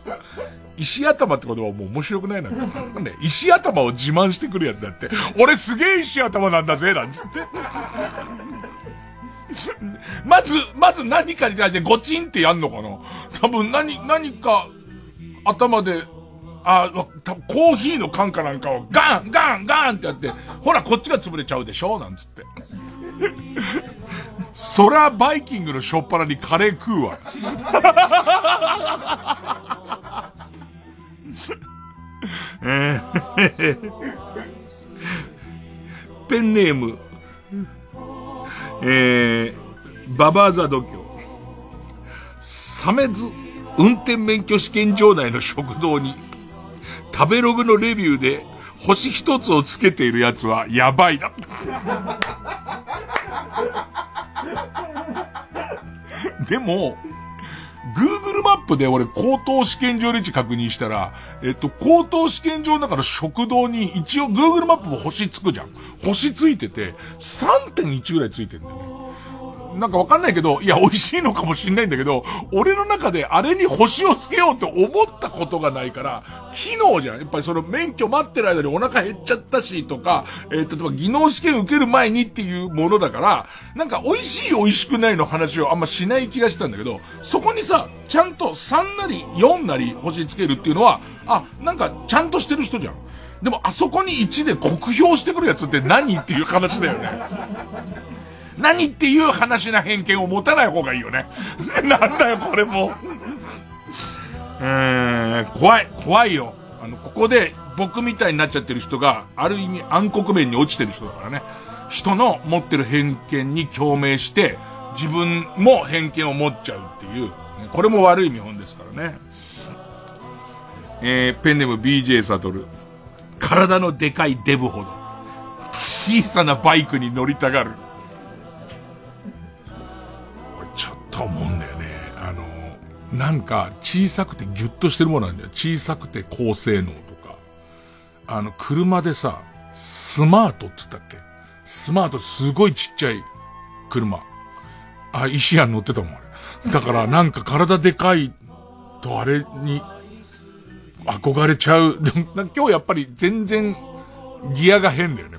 石頭って言葉はもう面白くないなんか。ね、石頭を自慢してくるやつだって、俺すげえ石頭なんだぜ、なんつって。まず、まず何かに対してゴチンってやんのかな多分何、何か頭で、あ、たコーヒーの缶かなんかをガンガンガンってやって、ほらこっちが潰れちゃうでしょなんつって。そらバイキングのしょっぱなにカレー食うわ。え ーペンネーム、えー、ババアザ度胸。サメズ運転免許試験場内の食堂に、食べログのレビューで星一つをつけているやつはやばいな。でも、Google マップで俺、高等試験場の位置確認したら、えっと、高等試験場だから食堂に一応 Google マップも星つくじゃん。星ついてて、3.1ぐらいついてんだよね。なんかわかんないけど、いや、美味しいのかもしんないんだけど、俺の中であれに星をつけようと思ったことがないから、機能じゃん。やっぱりその免許待ってる間にお腹減っちゃったしとか、えー例えば技能試験受ける前にっていうものだから、なんか美味しい美味しくないの話をあんましない気がしたんだけど、そこにさ、ちゃんと3なり4なり星つけるっていうのは、あ、なんかちゃんとしてる人じゃん。でもあそこに1で酷評してくるやつって何っていう話だよね。何っていう話な偏見を持たない方がいいよね。なんだよ、これもう。えー、怖い、怖いよ。あの、ここで僕みたいになっちゃってる人が、ある意味暗黒面に落ちてる人だからね。人の持ってる偏見に共鳴して、自分も偏見を持っちゃうっていう、これも悪い見本ですからね。えー、ペンネーム BJ サトル。体のでかいデブほど、小さなバイクに乗りたがる。と思うんだよね。あの、なんか小さくてギュッとしてるものなんだよ。小さくて高性能とか。あの、車でさ、スマートって言ったっけ？スマートすごいちっちゃい車。あ、石屋に乗ってたもん、あれ。だからなんか体でかいとあれに憧れちゃう。でも今日やっぱり全然ギアが変だよね、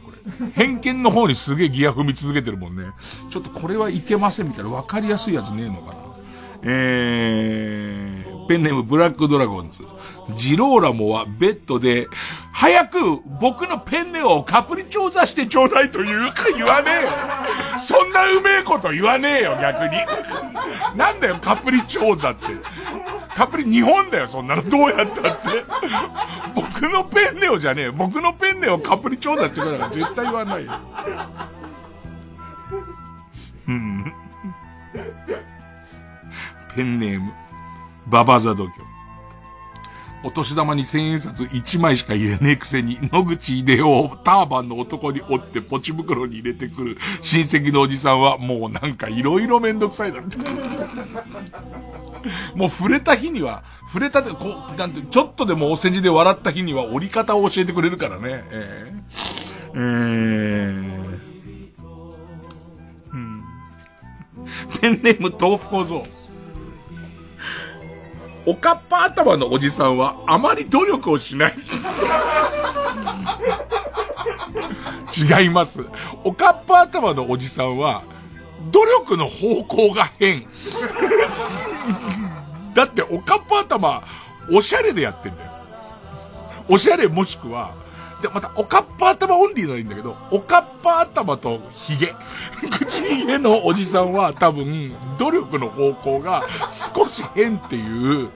偏見の方にすげえギア踏み続けてるもんね。ちょっとこれはいけませんみたいな分かりやすいやつねえのかな。えー、ペンネームブラックドラゴンズ。ジローラモはベッドで、早く僕のペンネをカプリ調査してちょうだいというか言わねえよ。そんなうめえこと言わねえよ、逆に。なんだよ、カプリ調査って。カプリ日本だよ、そんなの。どうやったって。僕のペンネをじゃねえよ。僕のペンネをカプリ調査してくれたら絶対言わないよ。うん。ペンネーム、ババザドキョ。お年玉に千円札1枚しか入れねえくせに、野口秀夫をターバンの男に折ってポチ袋に入れてくる親戚のおじさんはもうなんかいろいろめんどくさいだって。もう触れた日には、触れたで、こう、なんて、ちょっとでもお世辞で笑った日には折り方を教えてくれるからね。えー、えー、うん。ペンネーム豆腐小僧。おかっぱ頭のおじさんはあまり努力をしない。違います。おかっぱ頭のおじさんは、努力の方向が変。だって、おかっぱ頭、おしゃれでやってんだよ。おしゃれもしくは、で、また、おかっぱ頭オンリーならいいんだけど、おかっぱ頭とヒゲ。口ひげのおじさんは多分、努力の方向が少し変っていう、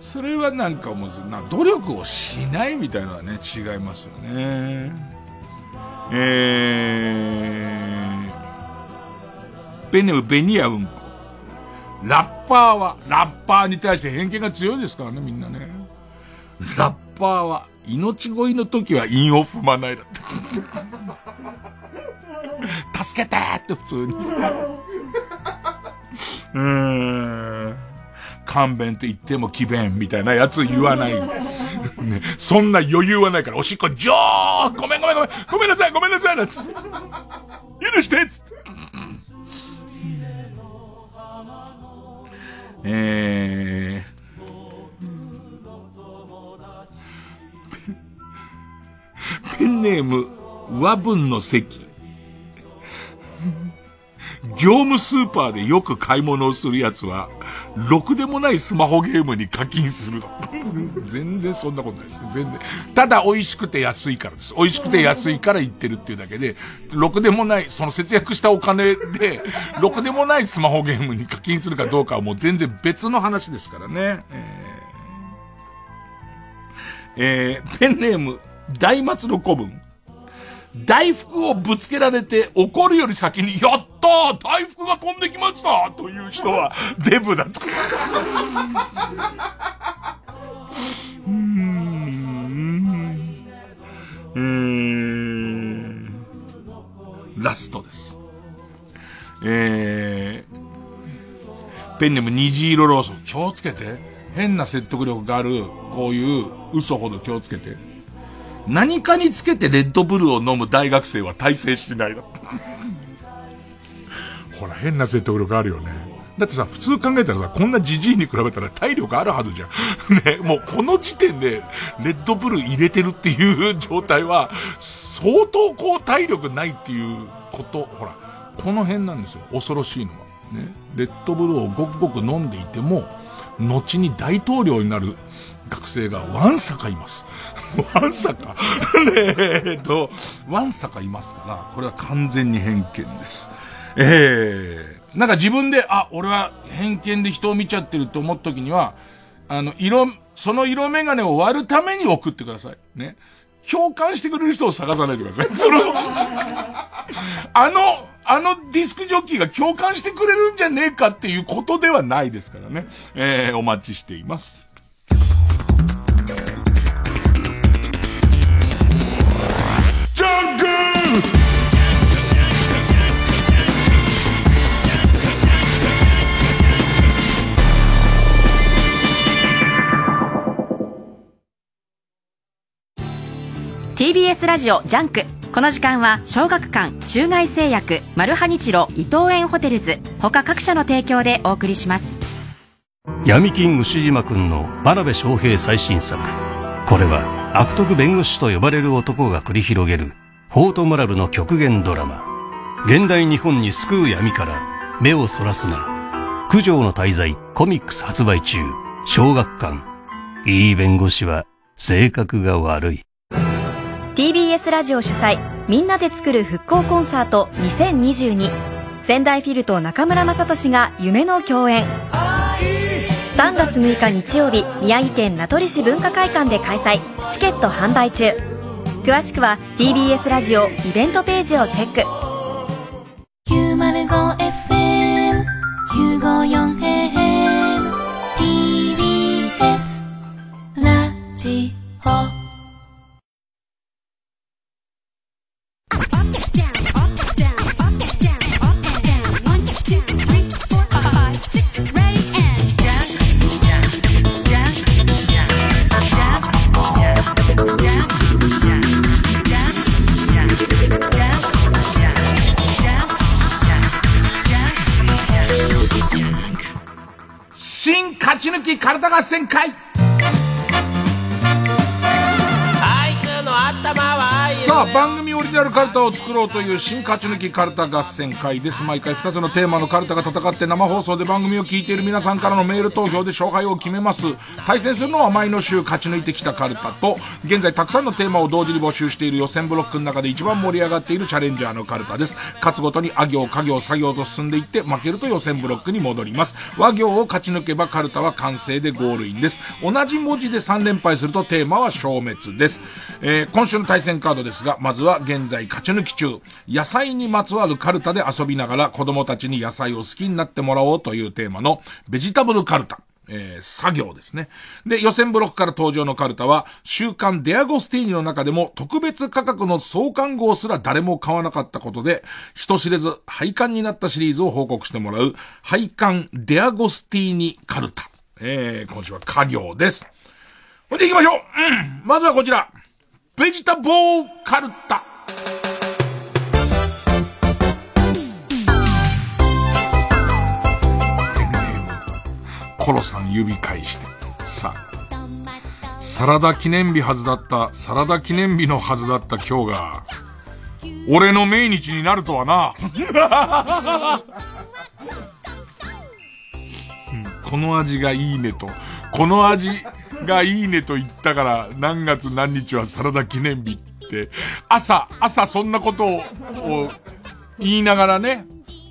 それはなんかもう、な努力をしないみたいなのはね、違いますよね。えー、ペネムベニヤうんこ。ラッパーは、ラッパーに対して偏見が強いですからね、みんなね。ラッパーは、命乞いの時は韻を踏まないだって。助けてって普通に。うーん。勘弁って言っても奇弁みたいなやつ言わない。ね、そんな余裕はないから、おしっこ、ジョーごめんごめんごめんごめんなさいごめんなさいなつって。許してつって。えー、ペンネーム、和文の席。業務スーパーでよく買い物をするやつは、ろくでもないスマホゲームに課金するの。全然そんなことないですね。全然。ただ美味しくて安いからです。美味しくて安いから言ってるっていうだけで、ろくでもない、その節約したお金で、ろくでもないスマホゲームに課金するかどうかはもう全然別の話ですからね。えー、えー、ペンネーム、大松の古文。大福をぶつけられて怒るより先に、やったー大福が飛んできましたという人はデブだと。うーん。えー、ラストです。えー、ペンネーム虹色ローソン。気をつけて。変な説得力がある、こういう嘘ほど気をつけて。何かにつけてレッドブルを飲む大学生は大成しないの。ほら、変な説得力あるよね。だってさ、普通考えたらさ、こんなジジイに比べたら体力あるはずじゃん。ね、もうこの時点で、レッドブル入れてるっていう状態は、相当こう体力ないっていうこと、ほら、この辺なんですよ。恐ろしいのは。ね。レッドブルをごくごく飲んでいても、後に大統領になる学生がワンサカいます。ワンサカねえっと、ワンサカいますから、これは完全に偏見です。ええー、なんか自分で、あ、俺は偏見で人を見ちゃってると思った時には、あの、色、その色眼鏡を割るために送ってください。ね。共感してくれる人を探さないでください。その、あの、あのディスクジョッキーが共感してくれるんじゃねえかっていうことではないですからね。えー、お待ちしています。TBS ラジオ JUNK。この時間は小学館中外製薬マルハニチロ伊藤園ホテルズ。他各社の提供でお送りします。闇金ウシジマくんの真鍋昌平最新作。これは悪徳弁護士と呼ばれる男が繰り広げるフォートモラルの極限ドラマ。現代日本に巣くう闇から目をそらすな。九条の大罪コミックス発売中。小学館。いい弁護士は性格が悪い。TBS ラジオ主催みんなで作る復興コンサート2022仙台フィルと中村雅俊が夢の共演。3月6日日曜日宮城県名取市文化会館で開催。チケット販売中。詳しくは TBS ラジオイベントページをチェック。905FM954AM TBS ラジオ。新勝ち抜き体合戦会。あいつの頭はさあ番組オリジナルカルタを作ろうという新勝ち抜きカルタ合戦会です。毎回2つのテーマのカルタが戦って生放送で番組を聞いている皆さんからのメール投票で勝敗を決めます。対戦するのは前の週勝ち抜いてきたカルタと現在たくさんのテーマを同時に募集している予選ブロックの中で一番盛り上がっているチャレンジャーのカルタです。勝つごとにあ行家行作業と進んでいって負けると予選ブロックに戻ります。和行を勝ち抜けばカルタは完成でゴールインです。同じ文字で3連敗するとテーマは消滅です、えー今週の対戦カードです。ですがまずは現在勝ち抜き中野菜にまつわるカルタで遊びながら子供たちに野菜を好きになってもらおうというテーマのベジタブルカルタえー作業ですね。で、予選ブロックから登場のカルタは、週刊デアゴスティーニの中でも特別価格の創刊号すら誰も買わなかったことで、人知れず廃刊になったシリーズを報告してもらう、廃刊デアゴスティーニカルタ。えー、今週は家業です。ほんで行きましょううんまずはこちら。ベジタボーカルタ。コロさん指返して。さあ。サラダ記念日はずだった、サラダ記念日のはずだった今日が、俺の命日になるとはな。うんこの味がいいねと、この味がいいねと言ったから、何月何日はサラダ記念日って、朝、朝そんなことを、言いながらね、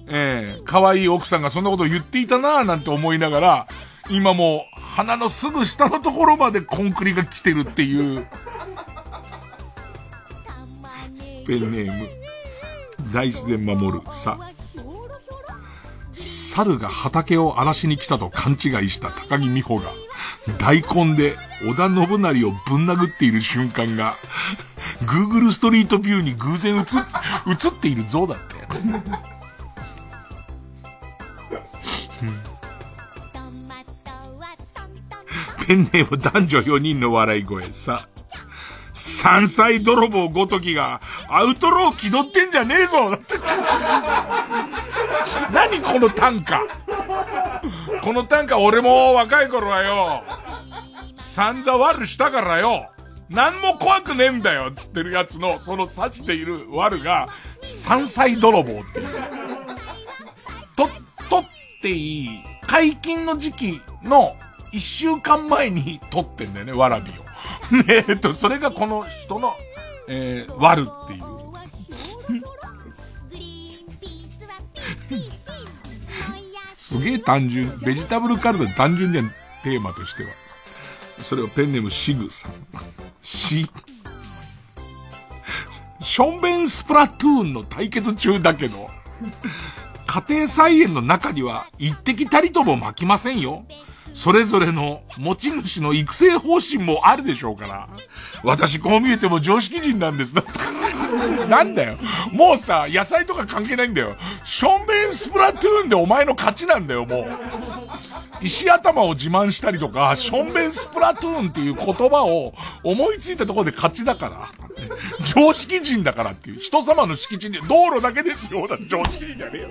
ええ可愛い奥さんがそんなことを言っていたなぁなんて思いながら、今も鼻のすぐ下のところまでコンクリが来てるっていう。ペンネーム、大自然守る、さ。猿が畑を荒らしに来たと勘違いした高木美穂が、大根で織田信成をぶん殴っている瞬間が、Google ストリートビューに偶然映っ、映っている像だって。ペンネーム男女4人の笑い声さ。山菜泥棒ごときがアウトロー気取ってんじゃねえぞ何この短歌？この短歌俺も若い頃はよ、散々悪したからよ、何も怖くねえんだよつってるやつのその指している悪が山菜泥棒っていう。と、取っていい解禁の時期の一週間前に取ってんだよね、わらびを。ね えっと、それがこの人の、えー、悪っていう。すげえ単純。ベジタブルカルタ単純じゃん、テーマとしては。それをペンネームシグさん。し、ションベンスプラトゥーンの対決中だけど、家庭菜園の中には一滴たりとも巻きませんよ。それぞれの持ち主の育成方針もあるでしょうから。私こう見えても常識人なんです。なんだよ。もうさ、野菜とか関係ないんだよ。ションベンスプラトゥーンでお前の勝ちなんだよ、もう。石頭を自慢したりとか、ションベンスプラトゥーンっていう言葉を思いついたところで勝ちだから。常識人だからっていう。人様の敷地に、道路だけですよ。だって常識人じゃねえよ。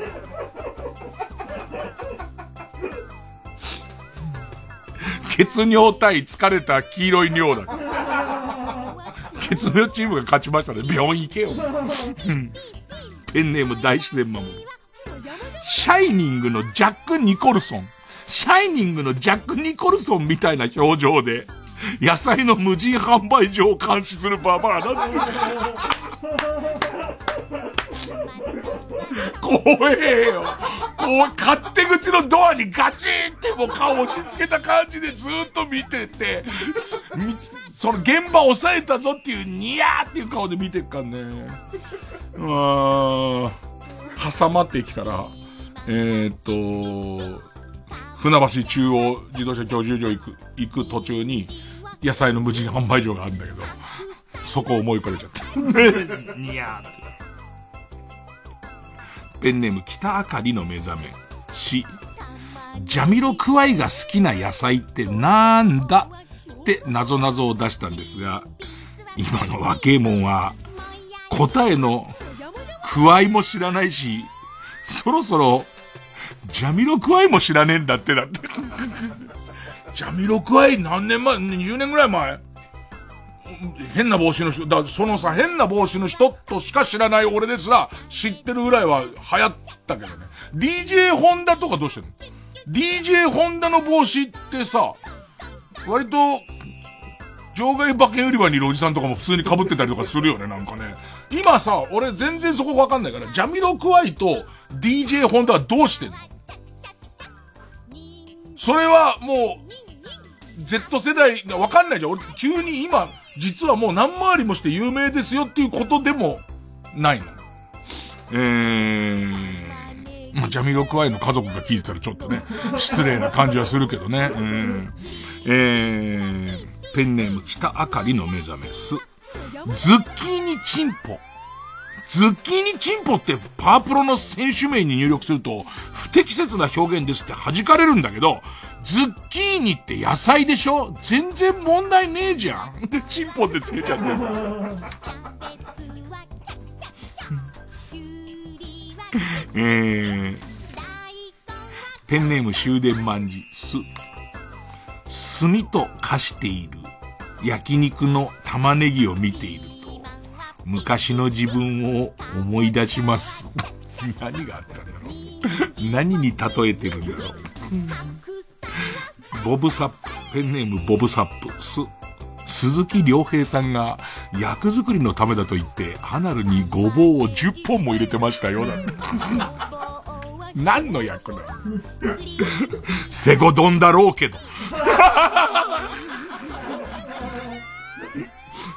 血尿対疲れた黄色い尿だ。血尿チームが勝ちましたね。病院行けよ。ペンネーム大自然守る。シャイニングのジャック・ニコルソン。シャイニングのジャック・ニコルソンみたいな表情で、野菜の無人販売所を監視するババアだって。怖えよ。こう、勝手口のドアにガチンってもう顔押し付けた感じでずっと見てて、その現場押さえたぞっていうニヤーっていう顔で見てっからね。うーん。挟まって駅から、えー、っと、船橋中央自動車教習所行く、行く途中に、野菜の無人販売所があるんだけど、そこを思い浮かべちゃった。ニヤーって。ペンネーム北あかりの目覚め。し、ジャミロクワイが好きな野菜ってなんだって謎々を出したんですが、今の若えもんは、答えのクワイも知らないし、そろそろ、ジャミロクワイも知らねえんだってだって。ジャミロクワイ何年前 ?20 年ぐらい前変な帽子の人、だそのさ、変な帽子の人としか知らない俺ですら、知ってるぐらいは流行ったけどね。DJ ホンダとかどうしてんの ?DJ ホンダの帽子ってさ、割と、場外馬券売り場にいるおじさんとかも普通に被ってたりとかするよね、なんかね。今さ、俺全然そこわかんないから、ジャミロクワイと DJ ホンダはどうしてんの？それはもう、Z 世代がわかんないじゃん。俺、急に今、実はもう何回りもして有名ですよっていうことでも、ないの。えー、まあ、ジャミロクワイの家族が聞いてたらちょっとね、失礼な感じはするけどね。うんえー、ペンネーム北あかりの目覚めす。ズッキーニチンポ。ズッキーニチンポってパワープロの選手名に入力すると不適切な表現ですって弾かれるんだけど、ズッキーニって野菜でしょ？全然問題ねえじゃん。で、チンポってつけちゃってる。えー、ペンネーム終電万事、す。炭と化している焼肉の玉ねぎを見ていると、昔の自分を思い出します。何があったんだろう何に例えてるんだろうボブサップ、ペンネームボブサップ、す、鈴木良平さんが役作りのためだと言って、アナルにごぼうを10本も入れてましたよ、だって。何の役なの セゴドンだろうけど。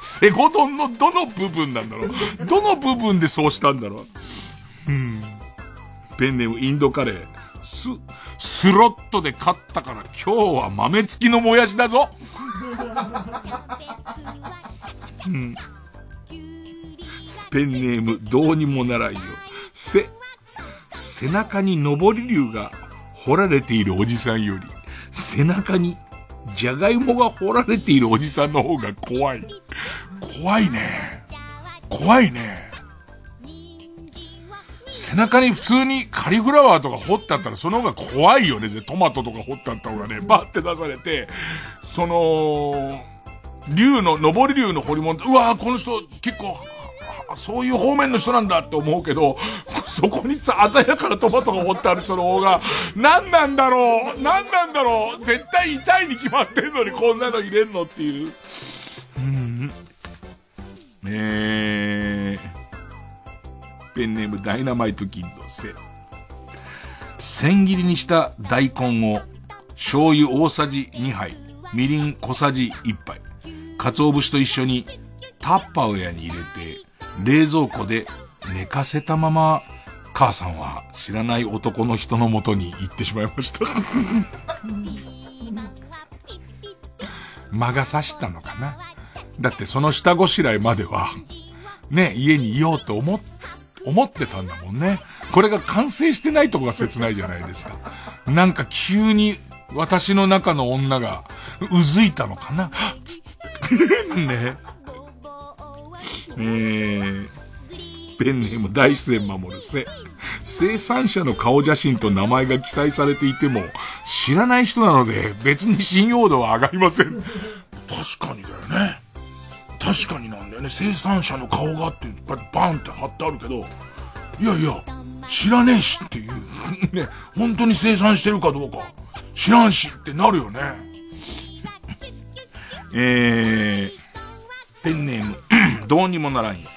セゴドンのどの部分なんだろう？どの部分でそうしたんだろう？うん。ペンネームインドカレー。ス、スロットで勝ったから今日は豆付きのもやしだぞうん。ペンネームどうにもならんよ。せ、背中に上り竜が掘られているおじさんより、背中にじゃがいもが掘られているおじさんの方が怖い。怖いね。怖いね。背中に普通にカリフラワーとか掘ってあったらその方が怖いよね。トマトとか掘ってあった方がね、バーって出されて、その、竜の、上り竜の掘り物、うわーこの人結構、はそういう方面の人なんだって思うけど、そこにさ、鮮やかなトマトが掘ってある人の方が、何なんだろう何なんだろう絶対痛いに決まってんのにこんなの入れんのっていう。うん。えー、ペンネームダイナマイトキッドせ。千切りにした大根を、醤油大さじ2杯、みりん小さじ1杯、鰹節と一緒にタッパーウェアに入れて、冷蔵庫で寝かせたまま、母さんは知らない男の人のもとに行ってしまいました。魔が差したのかなだってその下ごしらえまでは、ね、家にいようと思っ、思ってたんだもんね。これが完成してないとこが切ないじゃないですか。なんか急に私の中の女がうずいたのかなつって。ね。えー、ペンネーム大自然守るせ。生産者の顔写真と名前が記載されていても、知らない人なので別に信用度は上がりません。確かにだよね。確かになんだよね。生産者の顔がって、バンって貼ってあるけど、いやいや、知らねえしっていう。ね、本当に生産してるかどうか、知らんしってなるよね。えー、ペンネーム、どうにもならんよ。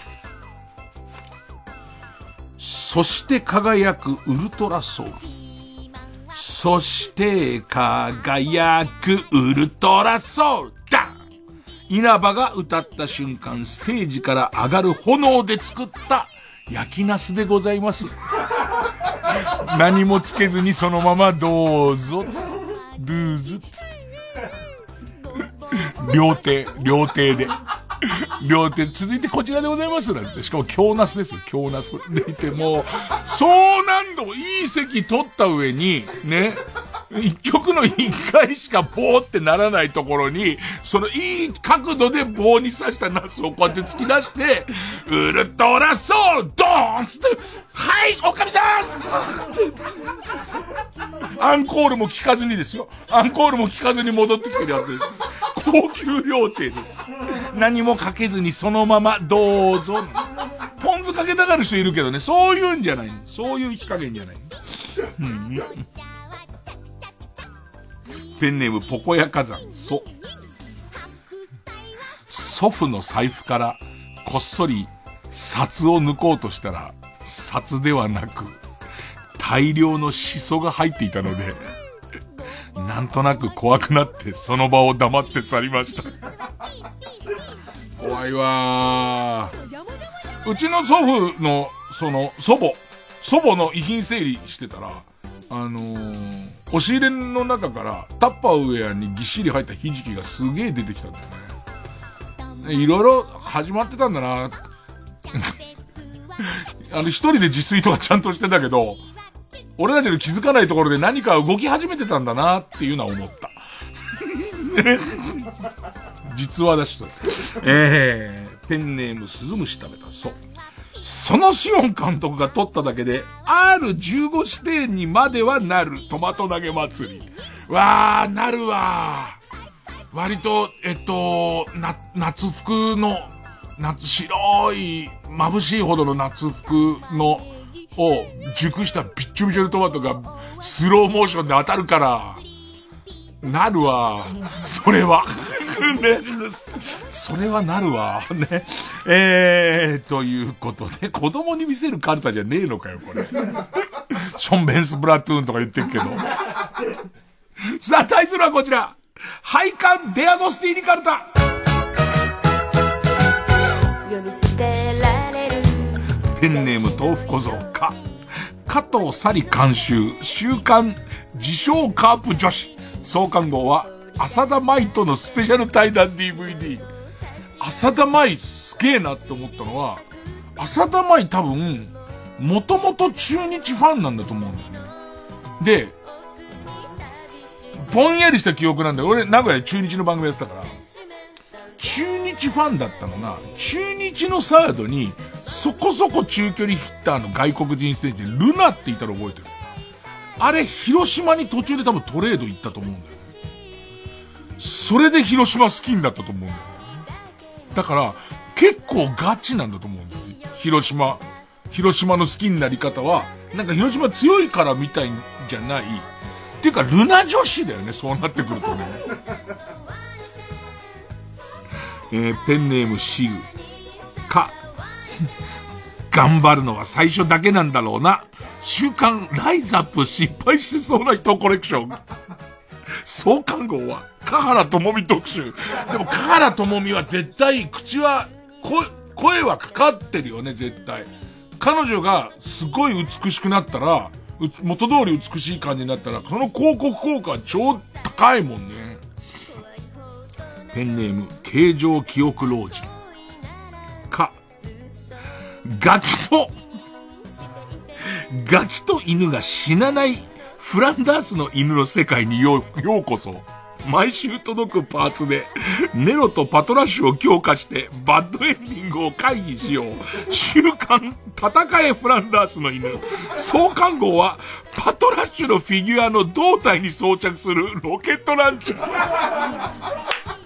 そして輝くウルトラソウル。そして輝くウルトラソウルだ稲葉が歌った瞬間、ステージから上がる炎で作った焼きナスでございます。何もつけずにそのままどうぞ、つドゥーズ、つって。両手、両手で。両手、続いてこちらでございますなんて。しかも京ナスですよ、京ナス。でいてもう、そう何度もいい席取った上に、ね、一曲の一回しかボーってならないところに、そのいい角度で棒に刺したナスをこうやって突き出して、ウルトラソウドーンつって、はい、おかみさんアンコールも聞かずにですよ。アンコールも聞かずに戻ってきてるやつです。高級料亭です。何もかけずにそのままどうぞ。ポン酢かけたがる人いるけどね、そういうんじゃない。そういう火加減じゃない。ペンネームポコヤ火山、そ。祖父の財布からこっそり札を抜こうとしたら、札ではなく、大量のシソが入っていたので、なんとなく怖くなってその場を黙って去りました。怖いわ。うちの祖父の、その、祖母、祖母の遺品整理してたら、あのー、押し入れの中からタッパーウェアにぎっしり入ったひじきがすげえ出てきたんだよね。いろいろ始まってたんだなあの、一人で自炊とかちゃんとしてたけど、俺たちの気づかないところで何か動き始めてたんだなっていうのは思った。実話だしと。えー、ペンネーム鈴虫食べた。そう。そのシオン監督が撮っただけで、R15 指定にまではなるトマト投げ祭り。わー、なるわー。割と、えっと、な、夏服の、夏、白い、眩しいほどの夏服の、を熟したビッチョビチョのトマトがスローモーションで当たるから、なるわ。それは。ね、それはなるわ。ね。えー、ということで、子供に見せるカルタじゃねえのかよ、これ。ションベンスプラトゥーンとか言ってるけど。さあ、対するはこちら。配管デアゴスティーニカルタ。呼び捨てられるペンネーム豆腐小僧か。加藤サリ監修、週刊自称カープ女子。創刊号は、浅田舞とのスペシャル対談 DVD。浅田舞すげえなって思ったのは、浅田舞多分、もともと中日ファンなんだと思うんだよね。で、ぼんやりした記憶なんだよ。俺、名古屋中日の番組やってたから。中日ファンだったのが、中日のサードに、そこそこ中距離ヒッターの外国人選手で、ルナっていたの覚えてる。あれ、広島に途中で多分トレード行ったと思うんだよね。それで広島好きになったと思うんだよね。だから、結構ガチなんだと思うんだよね。広島、広島の好きになり方は、なんか広島強いからみたいじゃない。っていうか、ルナ女子だよね、そうなってくるとね。えー、ペンネームシグ。か。頑張るのは最初だけなんだろうな。週刊ライズアップ失敗しそうな人コレクション。創刊号は、香原智美特集。でも、香原智美は絶対、口は、声、声はかかってるよね、絶対。彼女がすごい美しくなったら、元通り美しい感じになったら、その広告効果は超高いもんね。ペンネーム、形状記憶老人。か、ガキと、ガキと犬が死なないフランダースの犬の世界によう、ようこそ。毎週届くパーツで、ネロとパトラッシュを強化して、バッドエンディングを回避しよう。週刊、戦えフランダースの犬。創刊号は、パトラッシュのフィギュアの胴体に装着するロケットランチャー。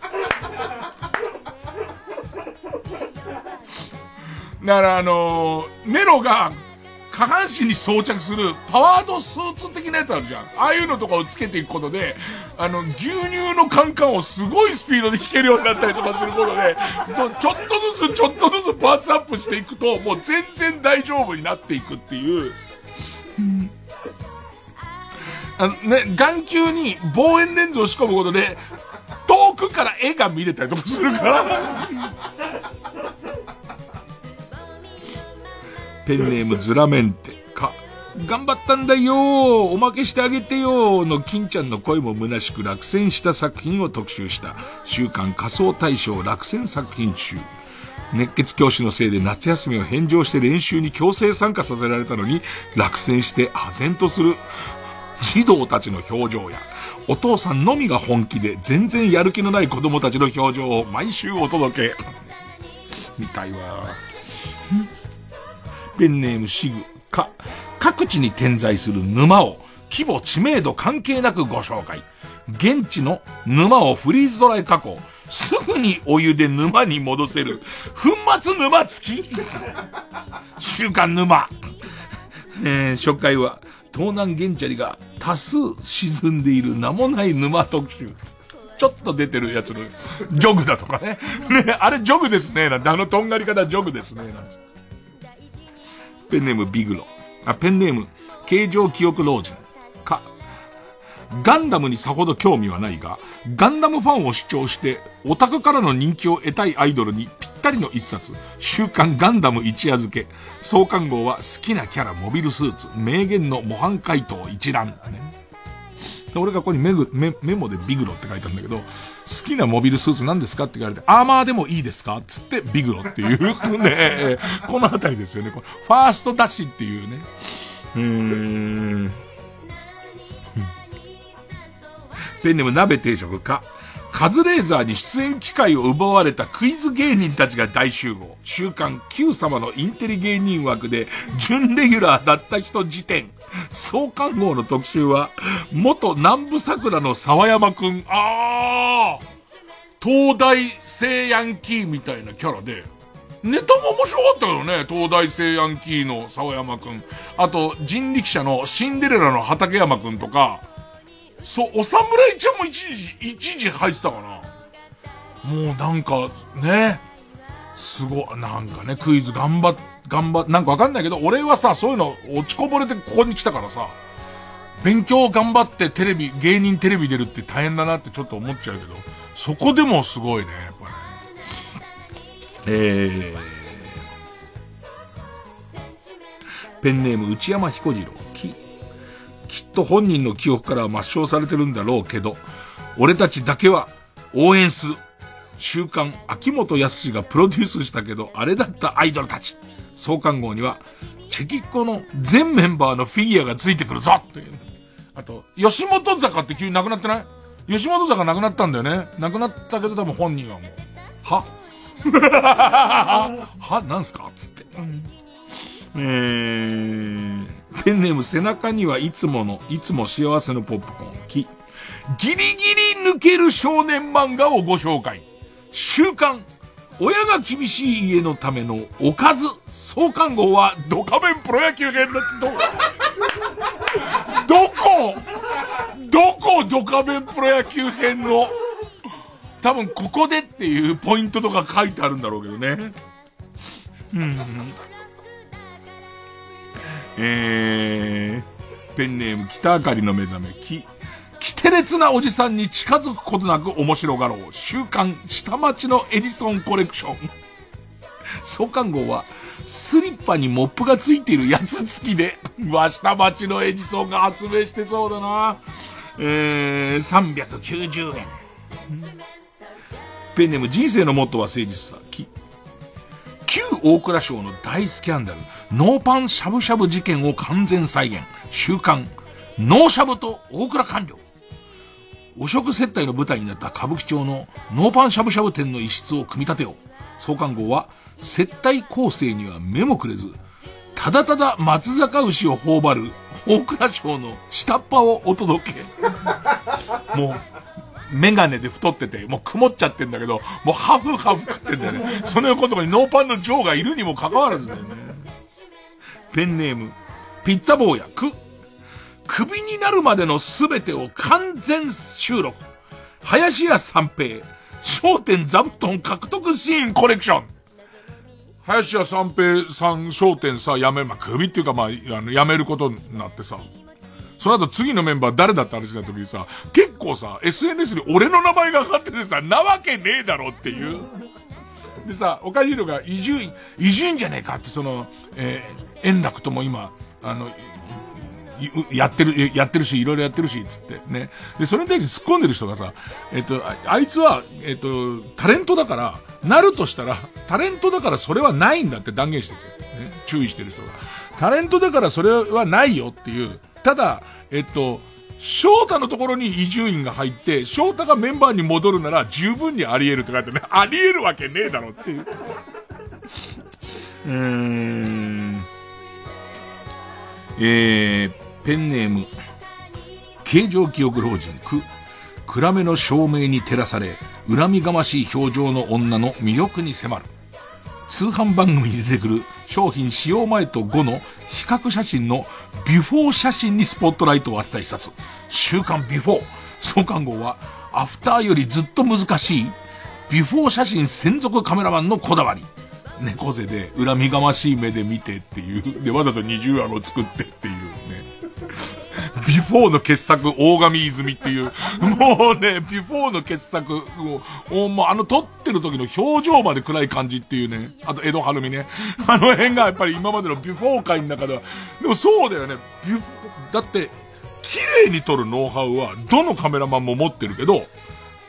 だからあのーネロが下半身に装着するパワードスーツ的なやつあるじゃん。ああいうのとかをつけていくことで、あの、牛乳のカンカンをすごいスピードで引けるようになったりとかすることで、ちょっとずつちょっとずつパーツアップしていくと、もう全然大丈夫になっていくっていう。あのね、眼球に望遠レンズを仕込むことで、遠くから絵が見れたりとかするから。ペンネームズラメンテか。頑張ったんだよおまけしてあげてよの金ちゃんの声も虚しく落選した作品を特集した週刊仮想大賞落選作品集。熱血教師のせいで夏休みを返上して練習に強制参加させられたのに落選して唖然とする児童たちの表情やお父さんのみが本気で全然やる気のない子供たちの表情を毎週お届け。みたいわ。ペンネームシグか、各地に点在する沼を規模知名度関係なくご紹介。現地の沼をフリーズドライ加工。すぐにお湯で沼に戻せる。粉末沼付き週刊沼。えー初回は、東南ゲンチャリが多数沈んでいる名もない沼特集。ちょっと出てるやつの、ジョグだとかね。ね、あれジョグですね。なんて、あのとんがり方ジョグですね。なんてペンネームビグロ。あ、ペンネーム、形状記憶老人。か。ガンダムにさほど興味はないが、ガンダムファンを主張して、オタクからの人気を得たいアイドルにぴったりの一冊、週刊ガンダム一夜漬け。創刊号は好きなキャラモビルスーツ、名言の模範回答一覧。ねで俺がここにメメメモでビグロって書いたんだけど、好きなモビルスーツ何ですか？って言われて、アーマーでもいいですか？つってビグロっていうね、このあたりですよね。ファーストダッシュっていうね。うーん。ペンネム鍋定食か。カズレーザーに出演機会を奪われたクイズ芸人たちが大集合。週刊 Q 様のインテリ芸人枠で準レギュラーだった人時点。創刊号の特集は、元南部桜の沢山くん。あー東大西ヤンキーみたいなキャラで、ネタも面白かったけどね、東大西ヤンキーの沢山くん。あと、人力車のシンデレラの畠山くんとか、そう、お侍ちゃんも一時、一時入ってたかな。もうなんか、ね、すごい、なんかね、クイズ頑張っ、頑張、なんかわかんないけど、俺はさ、そういうの落ちこぼれてここに来たからさ、勉強頑張ってテレビ、芸人テレビ出るって大変だなってちょっと思っちゃうけど、そこでもすごいね、やっぱね。えー、ペンネーム内山彦次郎、き、きっと本人の記憶からは抹消されてるんだろうけど、俺たちだけは応援する。週刊秋元康がプロデュースしたけど、あれだったアイドルたち。創刊号には、チェキッコの全メンバーのフィギュアがついてくるぞっていう。あと、吉本坂って急になくなってない？吉本坂なくなったんだよね。なくなったけど多分本人はもう、は？は？なんすか？つって。えー、ペンネーム背中にはいつもの、いつも幸せのポップコーン。き、ギリギリ抜ける少年漫画をご紹介。週刊、親が厳しい家のためのおかず。創刊号はドカベンプロ野球編だってど、どこ？どこ？ドカベンプロ野球編の多分ここでっていうポイントとか書いてあるんだろうけどね。うん。えー、ペンネーム北あかりの目覚め、き、きてれつなおじさんに近づくことなく面白がろう。週刊下町のエジソンコレクション。創刊号は、スリッパにモップがついているやつ付きで、うわ、下町のエジソンが発明してそうだな。えー、390円。ペンネーム人生のモットーは誠実さ。き、旧大蔵省の大スキャンダル、ノーパンしゃぶしゃぶ事件を完全再現。週刊、ノーシャブと大蔵官僚。汚職接待の舞台になった歌舞伎町のノーパンしゃぶしゃぶ店の一室を組み立てよう。創刊号は、接待攻勢には目もくれず、ただただ松坂牛を頬張る大蔵省の下っ端をお届け。もう、メガネで太ってて、もう曇っちゃってんだけど、もうハフハフ食ってんだよね。その横のとこにノーパンのジョーがいるにもかかわらずだよね。ペンネーム、ピッツァ坊や、く、首になるまでの全てを完全収録。林家三平、焦点座布団獲得シーンコレクション。林家三平さん焦点さ、やめ、まあ、首っていうかまあ、あの、やめることになってさ。その後次のメンバー誰だって話になった時にさ、結構さ、SNS に俺の名前が上がっててさ、なわけねえだろっていう。でさ、おかしいのが、伊集院、伊集院じゃねえかって、その、えー、円楽とも今、あの、やってる、やってるし、いろいろやってるし、つってね。で、それに対して突っ込んでる人がさ、えっと、ああいつは、えっと、タレントだから、なるとしたら、タレントだからそれはないんだって断言してて、ね。注意してる人が。タレントだからそれはないよっていう。ただ、えっと、翔太のところに伊集院が入って、翔太がメンバーに戻るなら十分にあり得るって書いてね、あり得るわけねえだろっていう。うーん。えー、ペンネーム、形状記憶老人、く、暗めの照明に照らされ、恨みがましい表情の女の魅力に迫る。通販番組に出てくる商品使用前と後の比較写真のビフォー写真にスポットライトを当てた一冊。週刊ビフォー。創刊号は、アフターよりずっと難しい、ビフォー写真専属カメラマンのこだわり。猫背で恨みがましい目で見てっていう。で、わざと二重顎を作ってっていう。ビフォーの傑作、大神いずみっていう。もうね、ビフォーの傑作を、もうあの撮ってる時の表情まで暗い感じっていうね。あと、江戸晴美ね。あの辺がやっぱり今までのビフォー界の中では。でもそうだよね。ビフだって、綺麗に撮るノウハウは、どのカメラマンも持ってるけど、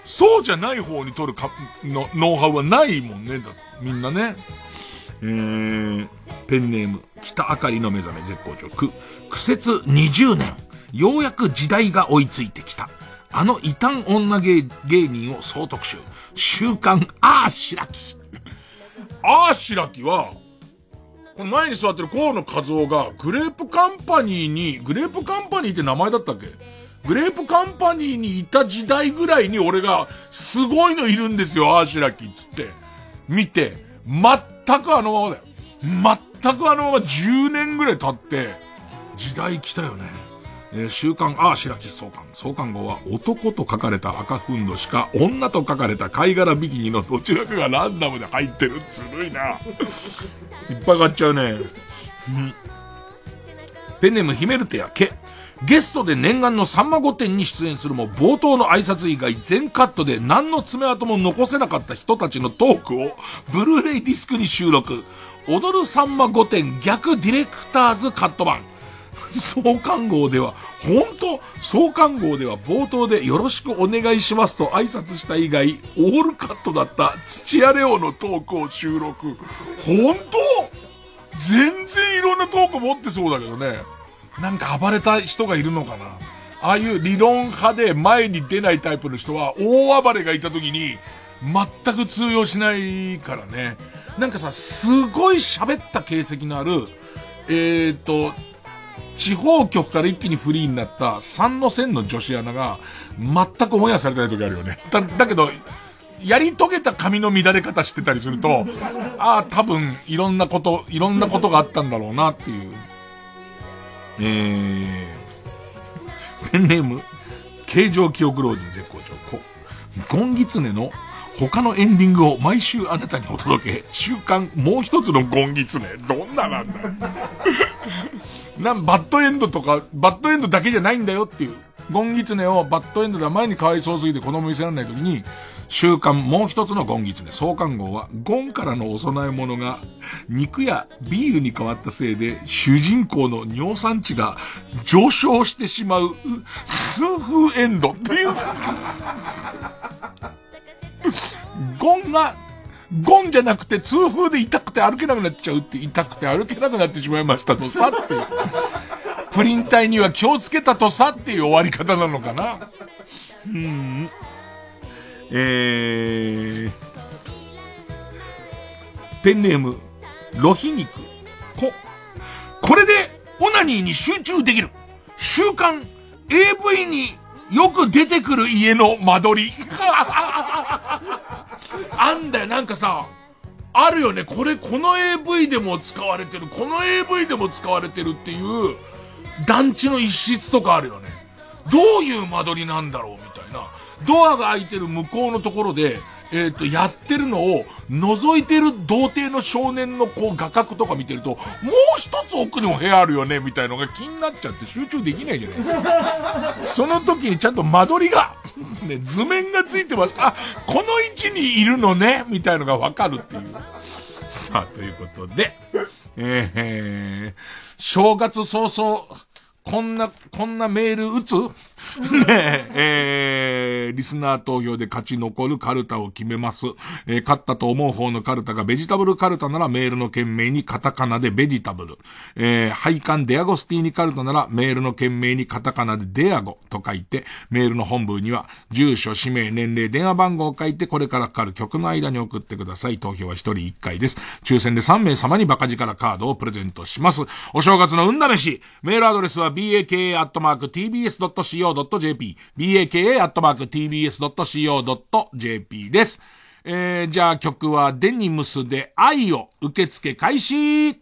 そうじゃない方に撮るかのノウハウはないもんね。だみんなね。えー、ペンネーム、北あかりの目覚め絶好調。く、苦節20年。ようやく時代が追いついてきた。あの異端女芸芸人を総特集。週刊あーしらき。あーしらきは、この前に座ってる河野和夫が、グレープカンパニーに、グレープカンパニーって名前だったっけ？グレープカンパニーにいた時代ぐらいに俺が、すごいのいるんですよ、あーしらきっつって。見て、全くあのままだよ。全くあのまま10年ぐらい経って、時代来たよね。えー週刊あーしらき創刊。創刊号は男と書かれた赤ふんどしか、女と書かれた貝殻ビキニのどちらかがランダムで入ってる。ずるいな。いっぱい買っちゃうね。うんペンネームヒメルテやケ。ゲストで念願のさんま御殿に出演するも冒頭の挨拶以外全カットで何の爪痕も残せなかった人たちのトークをブルーレイディスクに収録。踊るさんま御殿逆ディレクターズカット版。創刊号では、本当創刊号では冒頭でよろしくお願いしますと挨拶した以外、オールカットだった土屋レオのトークを収録。本当？全然いろんなトーク持ってそうだけどね。なんか暴れた人がいるのかなああいう理論派で前に出ないタイプの人は大暴れがいた時に全く通用しないからね。なんかさ、すごい喋った形跡のある、えーと、地方局から一気にフリーになった三の線の女子アナが全くオンエアされてない時あるよね。だ、だけど、やり遂げた髪の乱れ方してたりすると、ああ、多分、いろんなこと、いろんなことがあったんだろうなっていう。えー、ペンネーム、形状記憶老人絶好調。こゴンギツネの他のエンディングを毎週あなたにお届け。週刊もう一つのゴンギツネ。どんななんだなん、バッドエンドとか、バッドエンドだけじゃないんだよっていう。ゴンギツネをバッドエンドでは前にかわいそうすぎて子供見せられない時に、週刊もう一つのゴンギツネ。創刊号は、ゴンからのお供え物が、肉やビールに変わったせいで、主人公の尿酸値が上昇してしま、う痛風エンドっていう。ゴンが、ゴンじゃなくて痛風で痛くて歩けなくなっちゃうって痛くて歩けなくなってしまいましたとさっていう。プリン体には気をつけたとさっていう終わり方なのかな。うん。えー、ペンネーム、ロヒ肉。こ、これで、オナニーに集中できる。週刊 AV によく出てくる家の間取り。あんだよ、なんかさ、あるよね。これ、この AV でも使われてる。この AV でも使われてるっていう、団地の一室とかあるよね。どういう間取りなんだろうみたいな。ドアが開いてる向こうのところで、えっ、と、やってるのを覗いてる童貞の少年のこう画角とか見てると、もう一つ奥にも部屋あるよねみたいのが気になっちゃって集中できないじゃないですか。その時にちゃんと間取りが、ね、図面がついてます。あ、この位置にいるのねみたいのがわかるっていう。さあ、ということで、えー、正月早々、こんな、こんなメール打つ？ねえ、えー、リスナー投票で勝ち残るカルタを決めます。えー、勝ったと思う方のカルタがベジタブルカルタならメールの件名にカタカナでベジタブル。えー、配管デアゴスティーニカルタならメールの件名にカタカナでデアゴと書いて、メールの本文には住所、氏名、年齢、電話番号を書いてこれからかかる曲の間に送ってください。投票は1人1回です。抽選で3名様にバカ力カードをプレゼントします。お正月の運試し。メールアドレスは bak.tbs.co tbs.co.jp baka.tbs.co.jp です。えー、じゃあ曲はデニムスで愛を受付開始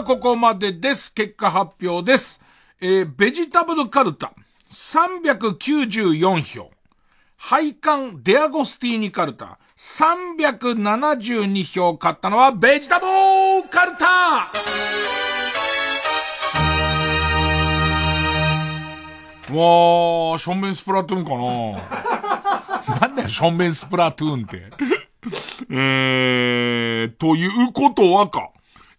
はここまでです。結果発表です。えー、ベジタブルカルタ、394票。配管デアゴスティーニカルタ、372票勝ったのはベジタボーカルタうわー、ションベンスプラトゥーンかな なんだよ、ションベンスプラトゥーンって。えー、ということはか。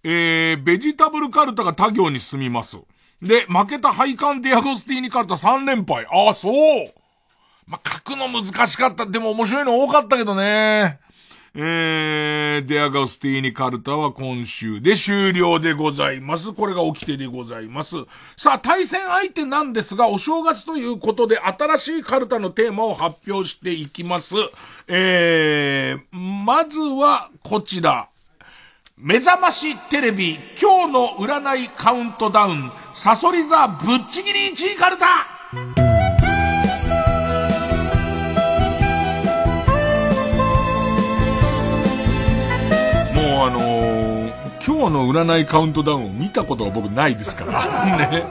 えー、ベジタブルカルタが他行に進みます。で、負けたハイカンディアゴスティーニカルタ3連敗。ああ、そう。まあ、書くの難しかった。でも面白いの多かったけどね。えー、デアガスティーニカルタは今週で終了でございます。これが起きてでございます。さあ、対戦相手なんですが、お正月ということで新しいカルタのテーマを発表していきます。えー、まずはこちら。目覚ましテレビ、今日の占いカウントダウン、サソリ座ぶっちぎり1位カルタもうあのー今日の占いカウントダウンを見たことが僕ないですから。ね。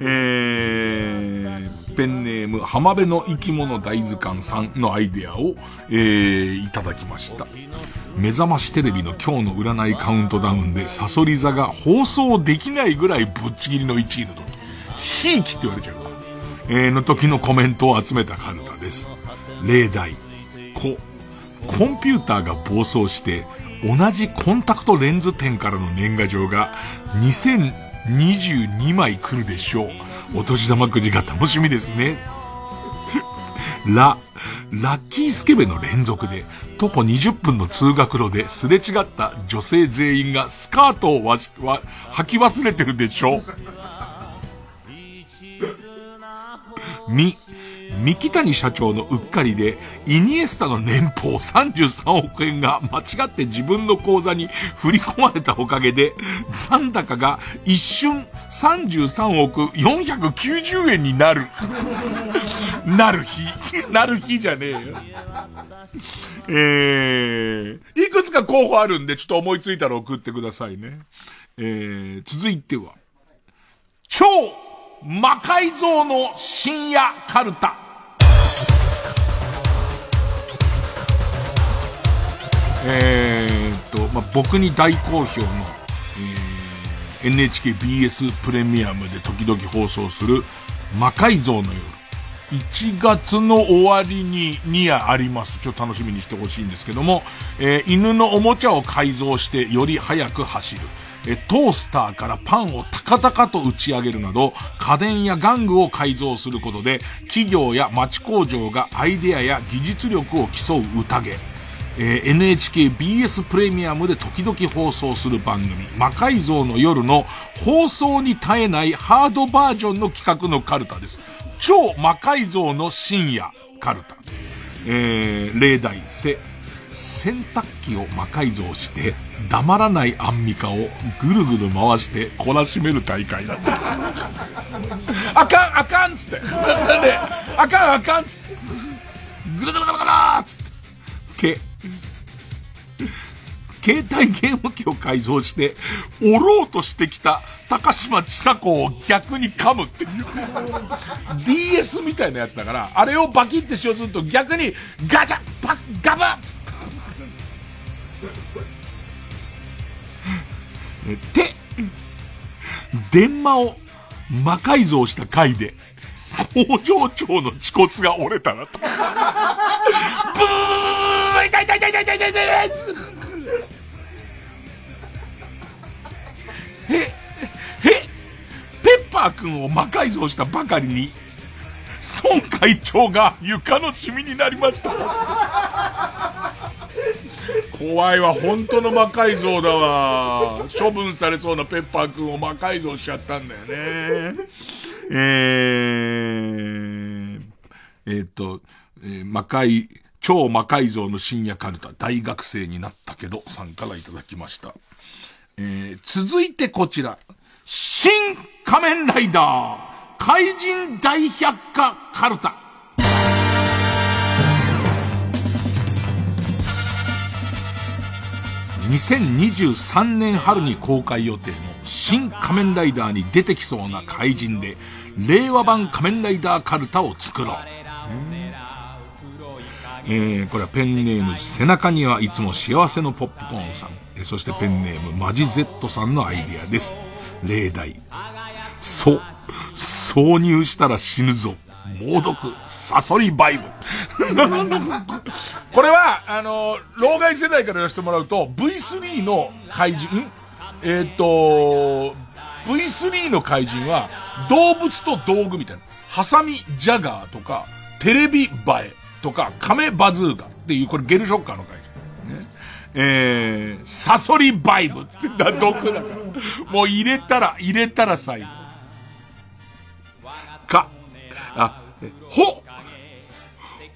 えー、ペンネーム、浜辺の生き物大図鑑さんのアイデアを、えー、いただきました。目覚ましテレビの今日の占いカウントダウンでサソリ座が放送できないぐらいぶっちぎりの1位の時、ひいきって言われちゃうから。えー、の時のコメントを集めたカルタです。例題。こ、コンピューターが暴走して、同じコンタクトレンズ店からの年賀状が2022枚来るでしょう。お年玉くじが楽しみですね。ラ、ラッキースケベの連続で、徒歩20分の通学路ですれ違った女性全員がスカートをわし、わ、履き忘れてるでしょ。み、三木谷社長のうっかりで、イニエスタの年俸33億円が間違って自分の口座に振り込まれたおかげで、残高が一瞬33億490円になる。なる日。なる日じゃねえよ。えー、いくつか候補あるんで、ちょっと思いついたら送ってくださいね。えー、続いては、超魔改造の深夜カルタ。えーっと、まあ、僕に大好評の、えー NHKBS プレミアムで時々放送する魔改造の夜。1月の終わりに、にあります。ちょっと楽しみにしてほしいんですけども、えー犬のおもちゃを改造してより速く走る。えトースターからパンをタカタカと打ち上げるなど、家電や玩具を改造することで、企業や町工場がアイデアや技術力を競う宴。えー NHKBS プレミアムで時々放送する番組、魔改造の夜の放送に耐えないハードバージョンの企画のカルタです。超魔改造の深夜カルタ。えー、例題、せ、洗濯機を魔改造して、黙らないアンミカをぐるぐる回して懲らしめる大会だった。あかんあかんっつって。ねあかんあかんっつって。ぐるぐるぐるぐるっつって。け、携帯ゲーム機を改造して、おろうとしてきた高島千佐子を逆に噛むっていう。DS みたいなやつだから、あれをバキってしようとすると逆にガチャパッガバッつって。で、電話を魔改造した回で、工場長の恥骨が折れたなと。ブー痛い痛い痛い痛い痛い痛い痛いつえ、え、ペッパーくんを魔改造したばかりに、孫会長が床のシミになりました。怖いわ、本当の魔改造だわ。処分されそうなペッパーくんを魔改造しちゃったんだよね。えー、えーっと、えー魔改、超魔改造の深夜カルタ、大学生になったけど、さんからいただきました。えー続いてこちら。新仮面ライダー、怪人大百科カルタ。2023年春に公開予定の新仮面ライダーに出てきそうな怪人で、令和版仮面ライダーカルタを作ろう。えー、これはペンネーム背中にはいつも幸せのポップコーンさん、えそしてペンネームマジ Z さんのアイディアです。例題。そう。挿入したら死ぬぞ。猛毒、サソリバイブ。これは、あの、老害世代から言わせてもらうと、V3 の怪人、んえっ、と、V3 の怪人は、動物と道具みたいな。ハサミジャガーとか、テレビ映えとか、カメバズーカっていう、これゲルショッカーの怪人。ね。えー、サソリバイブっつってだ、毒だから。もう入れたら、入れたら最後。か、あ、ほ、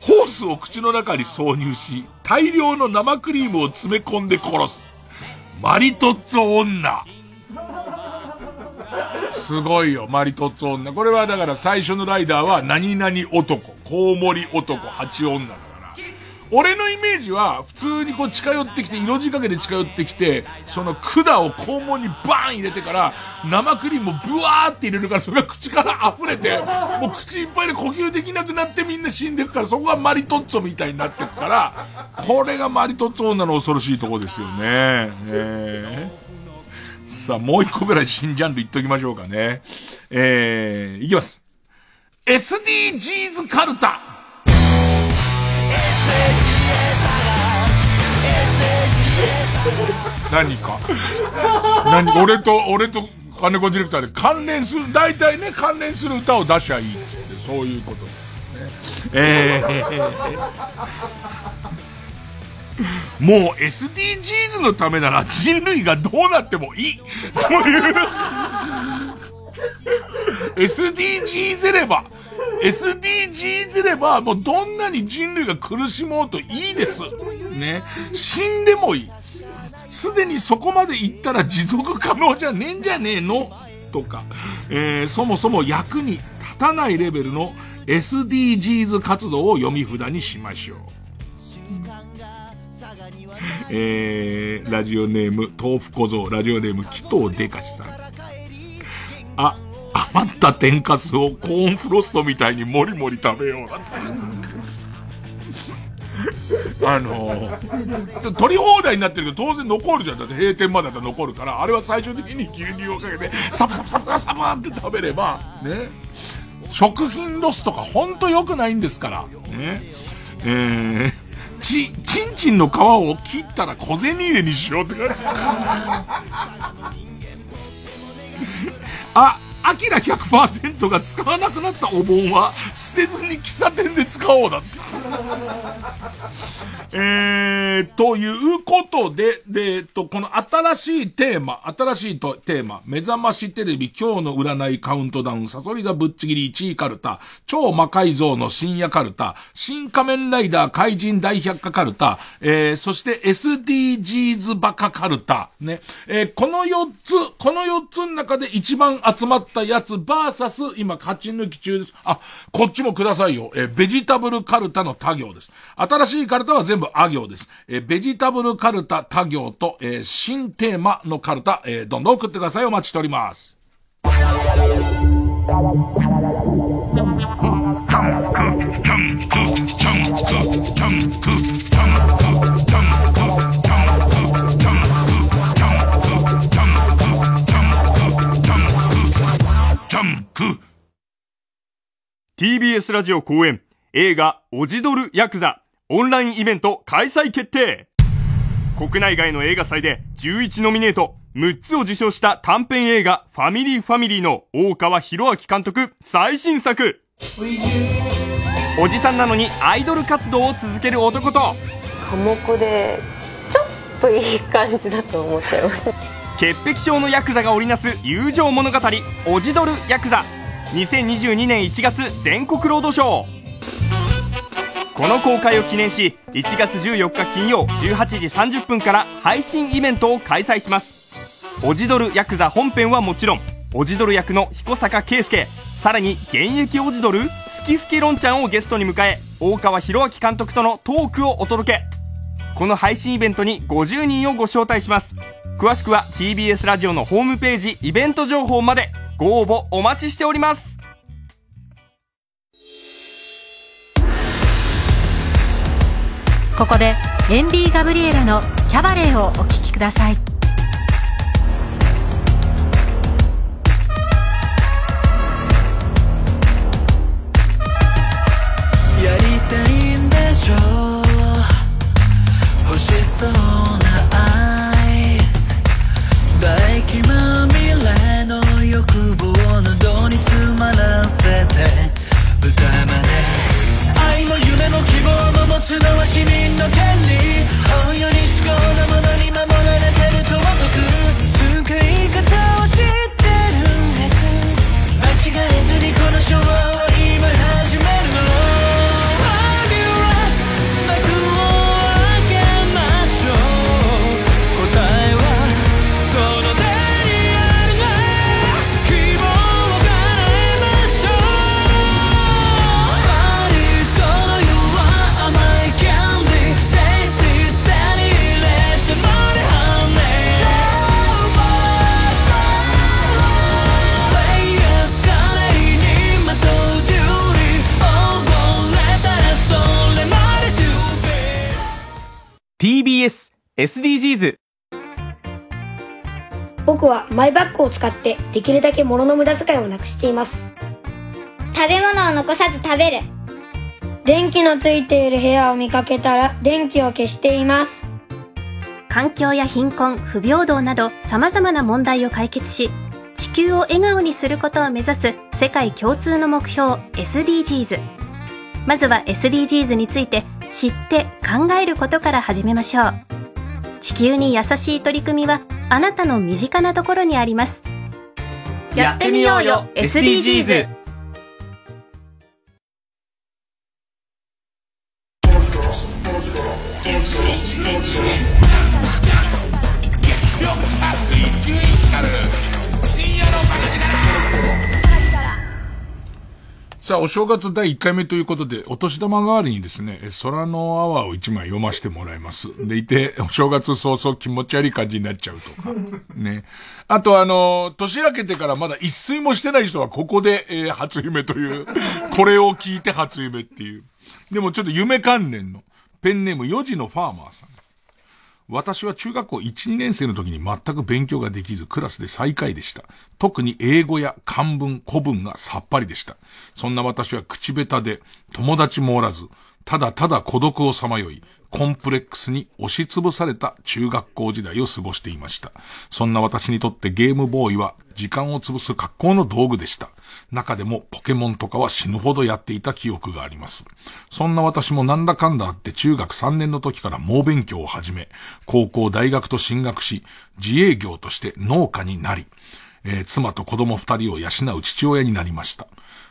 ホースを口の中に挿入し、大量の生クリームを詰め込んで殺す。マリトッツォ女。すごいよ、マリトッツォ女。これはだから最初のライダーは何々男、コウモリ男、八女だから。俺のイメージは、普通にこう近寄ってきて、色仕掛けで近寄ってきて、その管を肛門にバーン入れてから、生クリームをブワーって入れるから、それが口から溢れて、もう口いっぱいで呼吸できなくなってみんな死んでいくから、そこがマリトッツォみたいになってくから、これがマリトッツォ女の恐ろしいとこですよね。えーさあ、もう一個ぐらい新ジャンル言っときましょうかね。えー、いきます。SDGs カルタ。何か？何？俺と、俺と金子ディレクターで関連する、大体ね、関連する歌を出しゃいいっつって、そういうこと。えー、もう SDGs のためなら人類がどうなってもいい。という。SDGs れば、SDGs れば、もうどんなに人類が苦しもうといいです。ね。死んでもいい。すでにそこまで行ったら持続可能じゃねえんじゃねえの？とか、えーそもそも役に立たないレベルの SDGs 活動を読み札にしましょう。えー、ラジオネーム、豆腐小僧、ラジオネーム、紀藤デカシさん。あ、余った天かすをコーンフロストみたいにもりもり食べよう。あのー、取り放題になってるけど当然残るじゃん。だって閉店までだったら残るから、あれは最終的に牛乳をかけて、サプサプサプサプって食べれば、ね。食品ロスとかほんと良くないんですから。ね。えー、ち、ちんちんの皮を切ったら小銭入れにしようって言われて。あ、アキラ100%が使わなくなったお盆は捨てずに喫茶店で使おうだって。えー、ということで、で、えっと、この新しいテーマ、新しいとテーマ、目覚ましテレビ今日の占いカウントダウン、サソリ座ぶっちぎり1位カルタ、超魔改造の深夜カルタ、新仮面ライダー怪人大百科カルタ、えー、そして SDGs バカカルタ、ね、えー、この4つ、この4つの中で一番集まったたやつ、バーサス、今勝ち抜き中です。あ、こっちもくださいよ。え、ベジタブルカルタの他行です。新しいカルタは全部あ行です。え、ベジタブルカルタ他行と、えー、新テーマのカルタ、えー、どんどん送ってください。お待ちしております。TBS ラジオ公演映画オジドルヤクザオンラインイベント開催決定。国内外の映画祭で11ノミネート6つを受賞した短編映画ファミリーファミリーの大川博明監督最新作。おじさんなのにアイドル活動を続ける男と。寡黙でちょっといい感じだと思っちゃいました。潔癖症のヤクザが織りなす友情物語オジドルヤクザ2022年1月全国ロードショー。この公開を記念し1月14日金曜18時30分から配信イベントを開催します。オジドルヤクザ本編はもちろんオジドル役の彦坂圭介さらに現役オジドル好き好きロンちゃんをゲストに迎え大川博明監督とのトークをお届け。この配信イベントに50人をご招待します。詳しくは TBS ラジオのホームページイベント情報まで。ご応募お待ちしております。ここでエンビー・ガブリエラの「キャバレー」をお聴きください。望も持つのは市民の権利。TBS SDGs 僕はマイバッグを使ってできるだけ物の無駄遣いをなくしています。食べ物を残さず食べる。電気のついている部屋を見かけたら電気を消しています。環境や貧困不平等など様々な問題を解決し地球を笑顔にすることを目指す世界共通の目標 SDGs まずは SDGs について知って考えることから始めましょう。地球に優しい取り組みはあなたの身近なところにあります。やってみようよ SDGs さあ、お正月第1回目ということで、お年玉代わりにですね、空のアワーを1枚読ませてもらいます。でいて、お正月早々気持ち悪い感じになっちゃうとか。ね。あとあの、年明けてからまだ一睡もしてない人はここで、えー初夢という、これを聞いて初夢っていう。でもちょっと夢関連の、ペンネーム4時のファーマーさん。私は中学校1、2年生の時に全く勉強ができず、クラスで最下位でした。特に英語や漢文、古文がさっぱりでした。そんな私は口下手で、友達もおらず、ただただ孤独をさまよい、コンプレックスに押しつぶされた中学校時代を過ごしていました。そんな私にとってゲームボーイは時間を潰す格好の道具でした。中でもポケモンとかは死ぬほどやっていた記憶があります。そんな私もなんだかんだあって中学3年の時から猛勉強を始め、高校、大学と進学し、自営業として農家になり、えー妻と子供二人を養う父親になりました。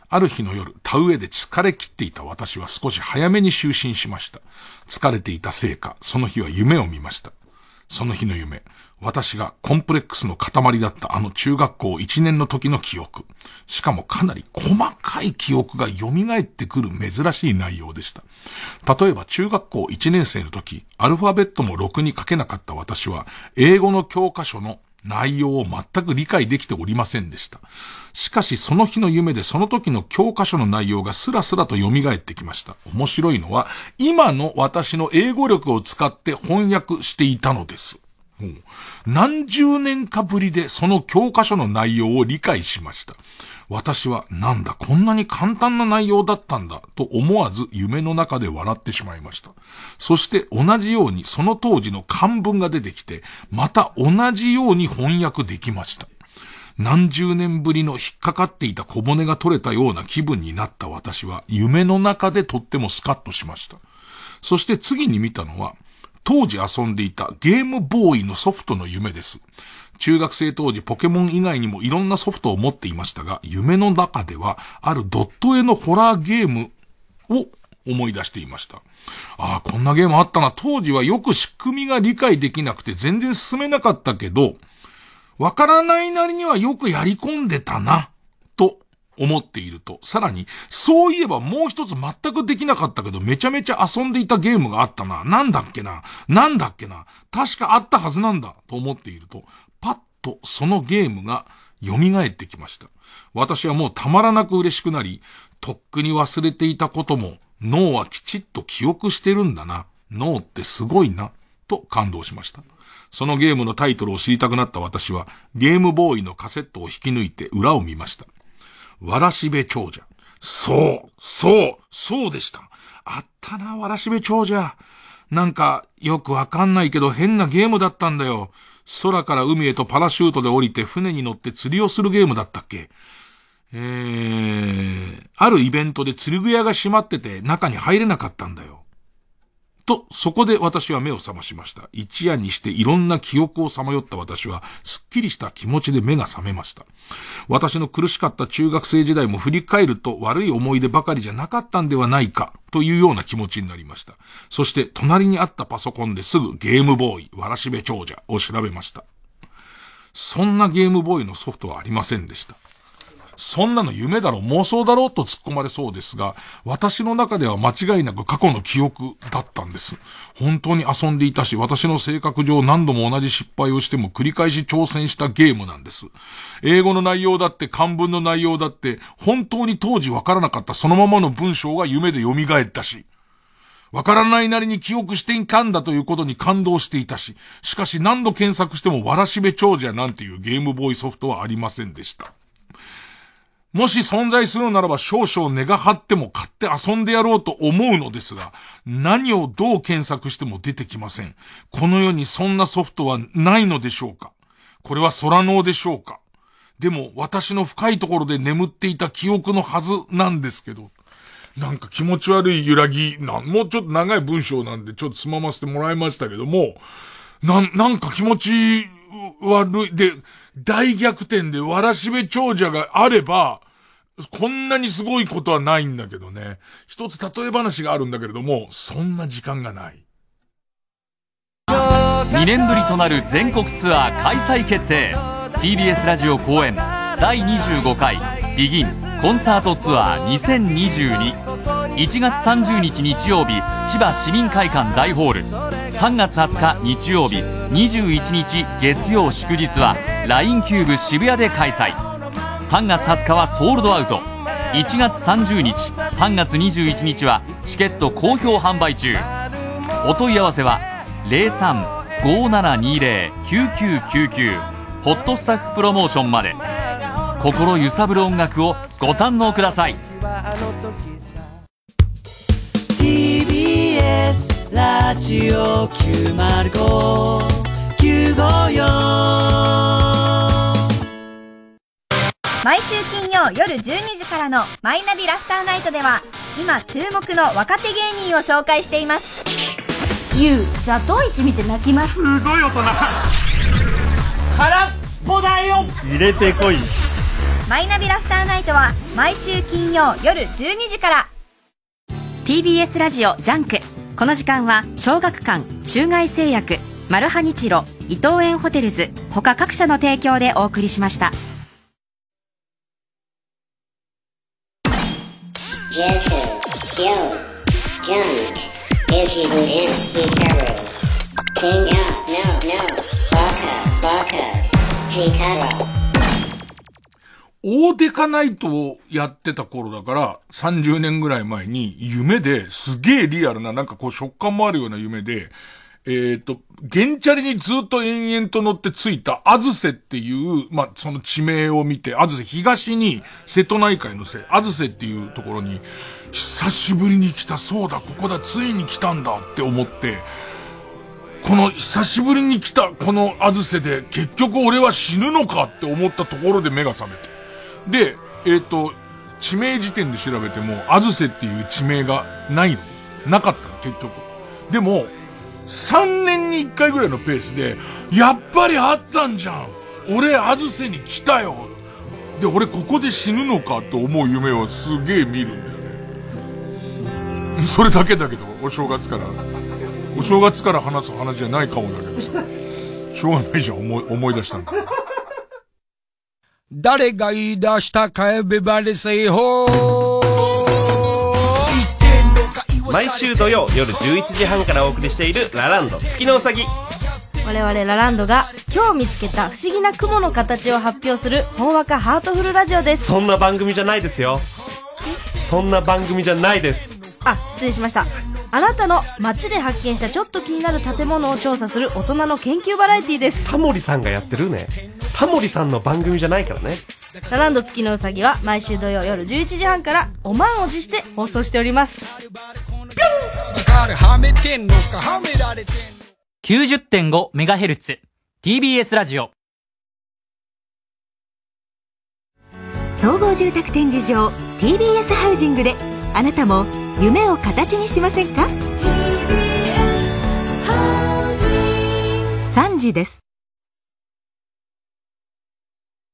ある日の夜、田植えで疲れ切っていた私は少し早めに就寝しました。疲れていたせいか、その日は夢を見ました。その日の夢、私がコンプレックスの塊だったあの中学校1年の時の記憶。しかもかなり細かい記憶が蘇ってくる珍しい内容でした。例えば中学校1年生の時、アルファベットもろくに書けなかった私は、英語の教科書の内容を全く理解できておりませんでした。しかしその日の夢でその時の教科書の内容がスラスラと蘇ってきました。面白いのは、今の私の英語力を使って翻訳していたのです。何十年かぶりでその教科書の内容を理解しました。私はなんだこんなに簡単な内容だったんだと思わず夢の中で笑ってしまいました。そして同じようにその当時の漢文が出てきて、また同じように翻訳できました。何十年ぶりの引っかかっていた小骨が取れたような気分になった私は夢の中でとってもスカッとしました。そして次に見たのは、当時遊んでいたゲームボーイのソフトの夢です。中学生当時ポケモン以外にもいろんなソフトを持っていましたが、夢の中ではあるドット絵のホラーゲームを思い出していました。ああ、こんなゲームあったな。当時はよく仕組みが理解できなくて全然進めなかったけど、わからないなりにはよくやり込んでたな、と思っていると、さらに、そういえばもう一つ全くできなかったけど、めちゃめちゃ遊んでいたゲームがあったな。なんだっけな。なんだっけな。確かあったはずなんだ。と思っていると、とそのゲームが蘇ってきました。私はもうたまらなく嬉しくなり、とっくに忘れていたことも、脳はきちっと記憶してるんだな、脳ってすごいな、と感動しました。そのゲームのタイトルを知りたくなった私は、ゲームボーイのカセットを引き抜いて裏を見ました。わらしべ長者。そう、そう、そうでした。あったな、わらしべ長者。なんか、よくわかんないけど変なゲームだったんだよ。空から海へとパラシュートで降りて船に乗って釣りをするゲームだったっけ？えー、あるイベントで釣り具屋が閉まってて中に入れなかったんだよ。と、そこで私は目を覚ましました。一夜にしていろんな記憶をさまよった私は、すっきりした気持ちで目が覚めました。私の苦しかった中学生時代も振り返ると悪い思い出ばかりじゃなかったんではないか、というような気持ちになりました。そして、隣にあったパソコンですぐゲームボーイ、わらしべ長者を調べました。そんなゲームボーイのソフトはありませんでした。そんなの夢だろ、妄想だろうと突っ込まれそうですが、私の中では間違いなく過去の記憶だったんです。本当に遊んでいたし、私の性格上何度も同じ失敗をしても繰り返し挑戦したゲームなんです。英語の内容だって漢文の内容だって、本当に当時わからなかったそのままの文章が夢で蘇ったし、わからないなりに記憶していたんだということに感動していたし、しかし何度検索してもわらしべ長者なんていうゲームボーイソフトはありませんでした。もし存在するならば少々根が張っても買って遊んでやろうと思うのですが、何をどう検索しても出てきません。この世にそんなソフトはないのでしょうかこれは空脳でしょうかでも私の深いところで眠っていた記憶のはずなんですけど。なんか気持ち悪い揺らぎなん、もうちょっと長い文章なんでちょっとつまませてもらいましたけども、な、なんか気持ち悪い。で、大逆転でわらしべ長者があれば、こんなにすごいことはないんだけどね。一つ例え話があるんだけれども、そんな時間がない。2年ぶりとなる全国ツアー開催決定 TBS ラジオ公演第25回ビギンコンサートツアー20221月30日日曜日千葉市民会館大ホール3月20日日曜日21日月曜祝日は LINE キューブ渋谷で開催3月20日はソールドアウト。1月30日3月21日はチケット好評販売中。お問い合わせは0357209999ホットスタッフプロモーションまで。心揺さぶる音楽をご堪能ください。TBS ラジオ905954毎週金曜夜12時からの「マイナビラフターナイト」では今注目の若手芸人を紹介しています。ゆうザトウイチ見て泣きます。すごい大人。空っぽだよ。入れてこいマイナビラフターナイトは毎週金曜夜12時から。TBS ラジオジャンク。この時間は小学館中外製薬マルハニチロ伊藤園ホテルズ他各社の提供でお送りしました大デカナイトをやってた頃だから、30年ぐらい前に、夢ですげえリアルな、なんかこう食感もあるような夢で、えっ、と、ゲンチャリにずっと延々と乗ってついた、アズセっていう、まあ、その地名を見て、アズセ、東に瀬戸内海の瀬、アズセっていうところに、久しぶりに来た、そうだ、ここだ、ついに来たんだって思って、この久しぶりに来たこのアズセで結局俺は死ぬのかって思ったところで目が覚めて。で、えっ、と、地名時点で調べても、アズセっていう地名がないの。なかったの、結局。でも、3年に1回ぐらいのペースで、やっぱりあったんじゃん俺、アズセに来たよで、俺ここで死ぬのかと思う夢をすげえ見るんだよね。それだけだけど、お正月から。お正月から話す話じゃないかもだけどさ。しょうがないじゃん、思い、思い出したんだ。誰が言い出したかエビバリセイホー毎週土曜夜11時半からお送りしているラランド月のうさぎ。我々ラランドが今日見つけた不思議な雲の形を発表するほんわかハートフルラジオです。そんな番組じゃないですよ。そんな番組じゃないです。あ失礼しました。あなたの街で発見したちょっと気になる建物を調査する大人の研究バラエティーです。タモリさんがやってるね。タモリさんの番組じゃないからね。ラランド月のうさぎは毎週土曜夜11時半からおまんを持して放送しております。90.5MHz TBS ラジオ総合住宅展示場 TBS ハウジングであなたも夢を形にしませんか？3時です。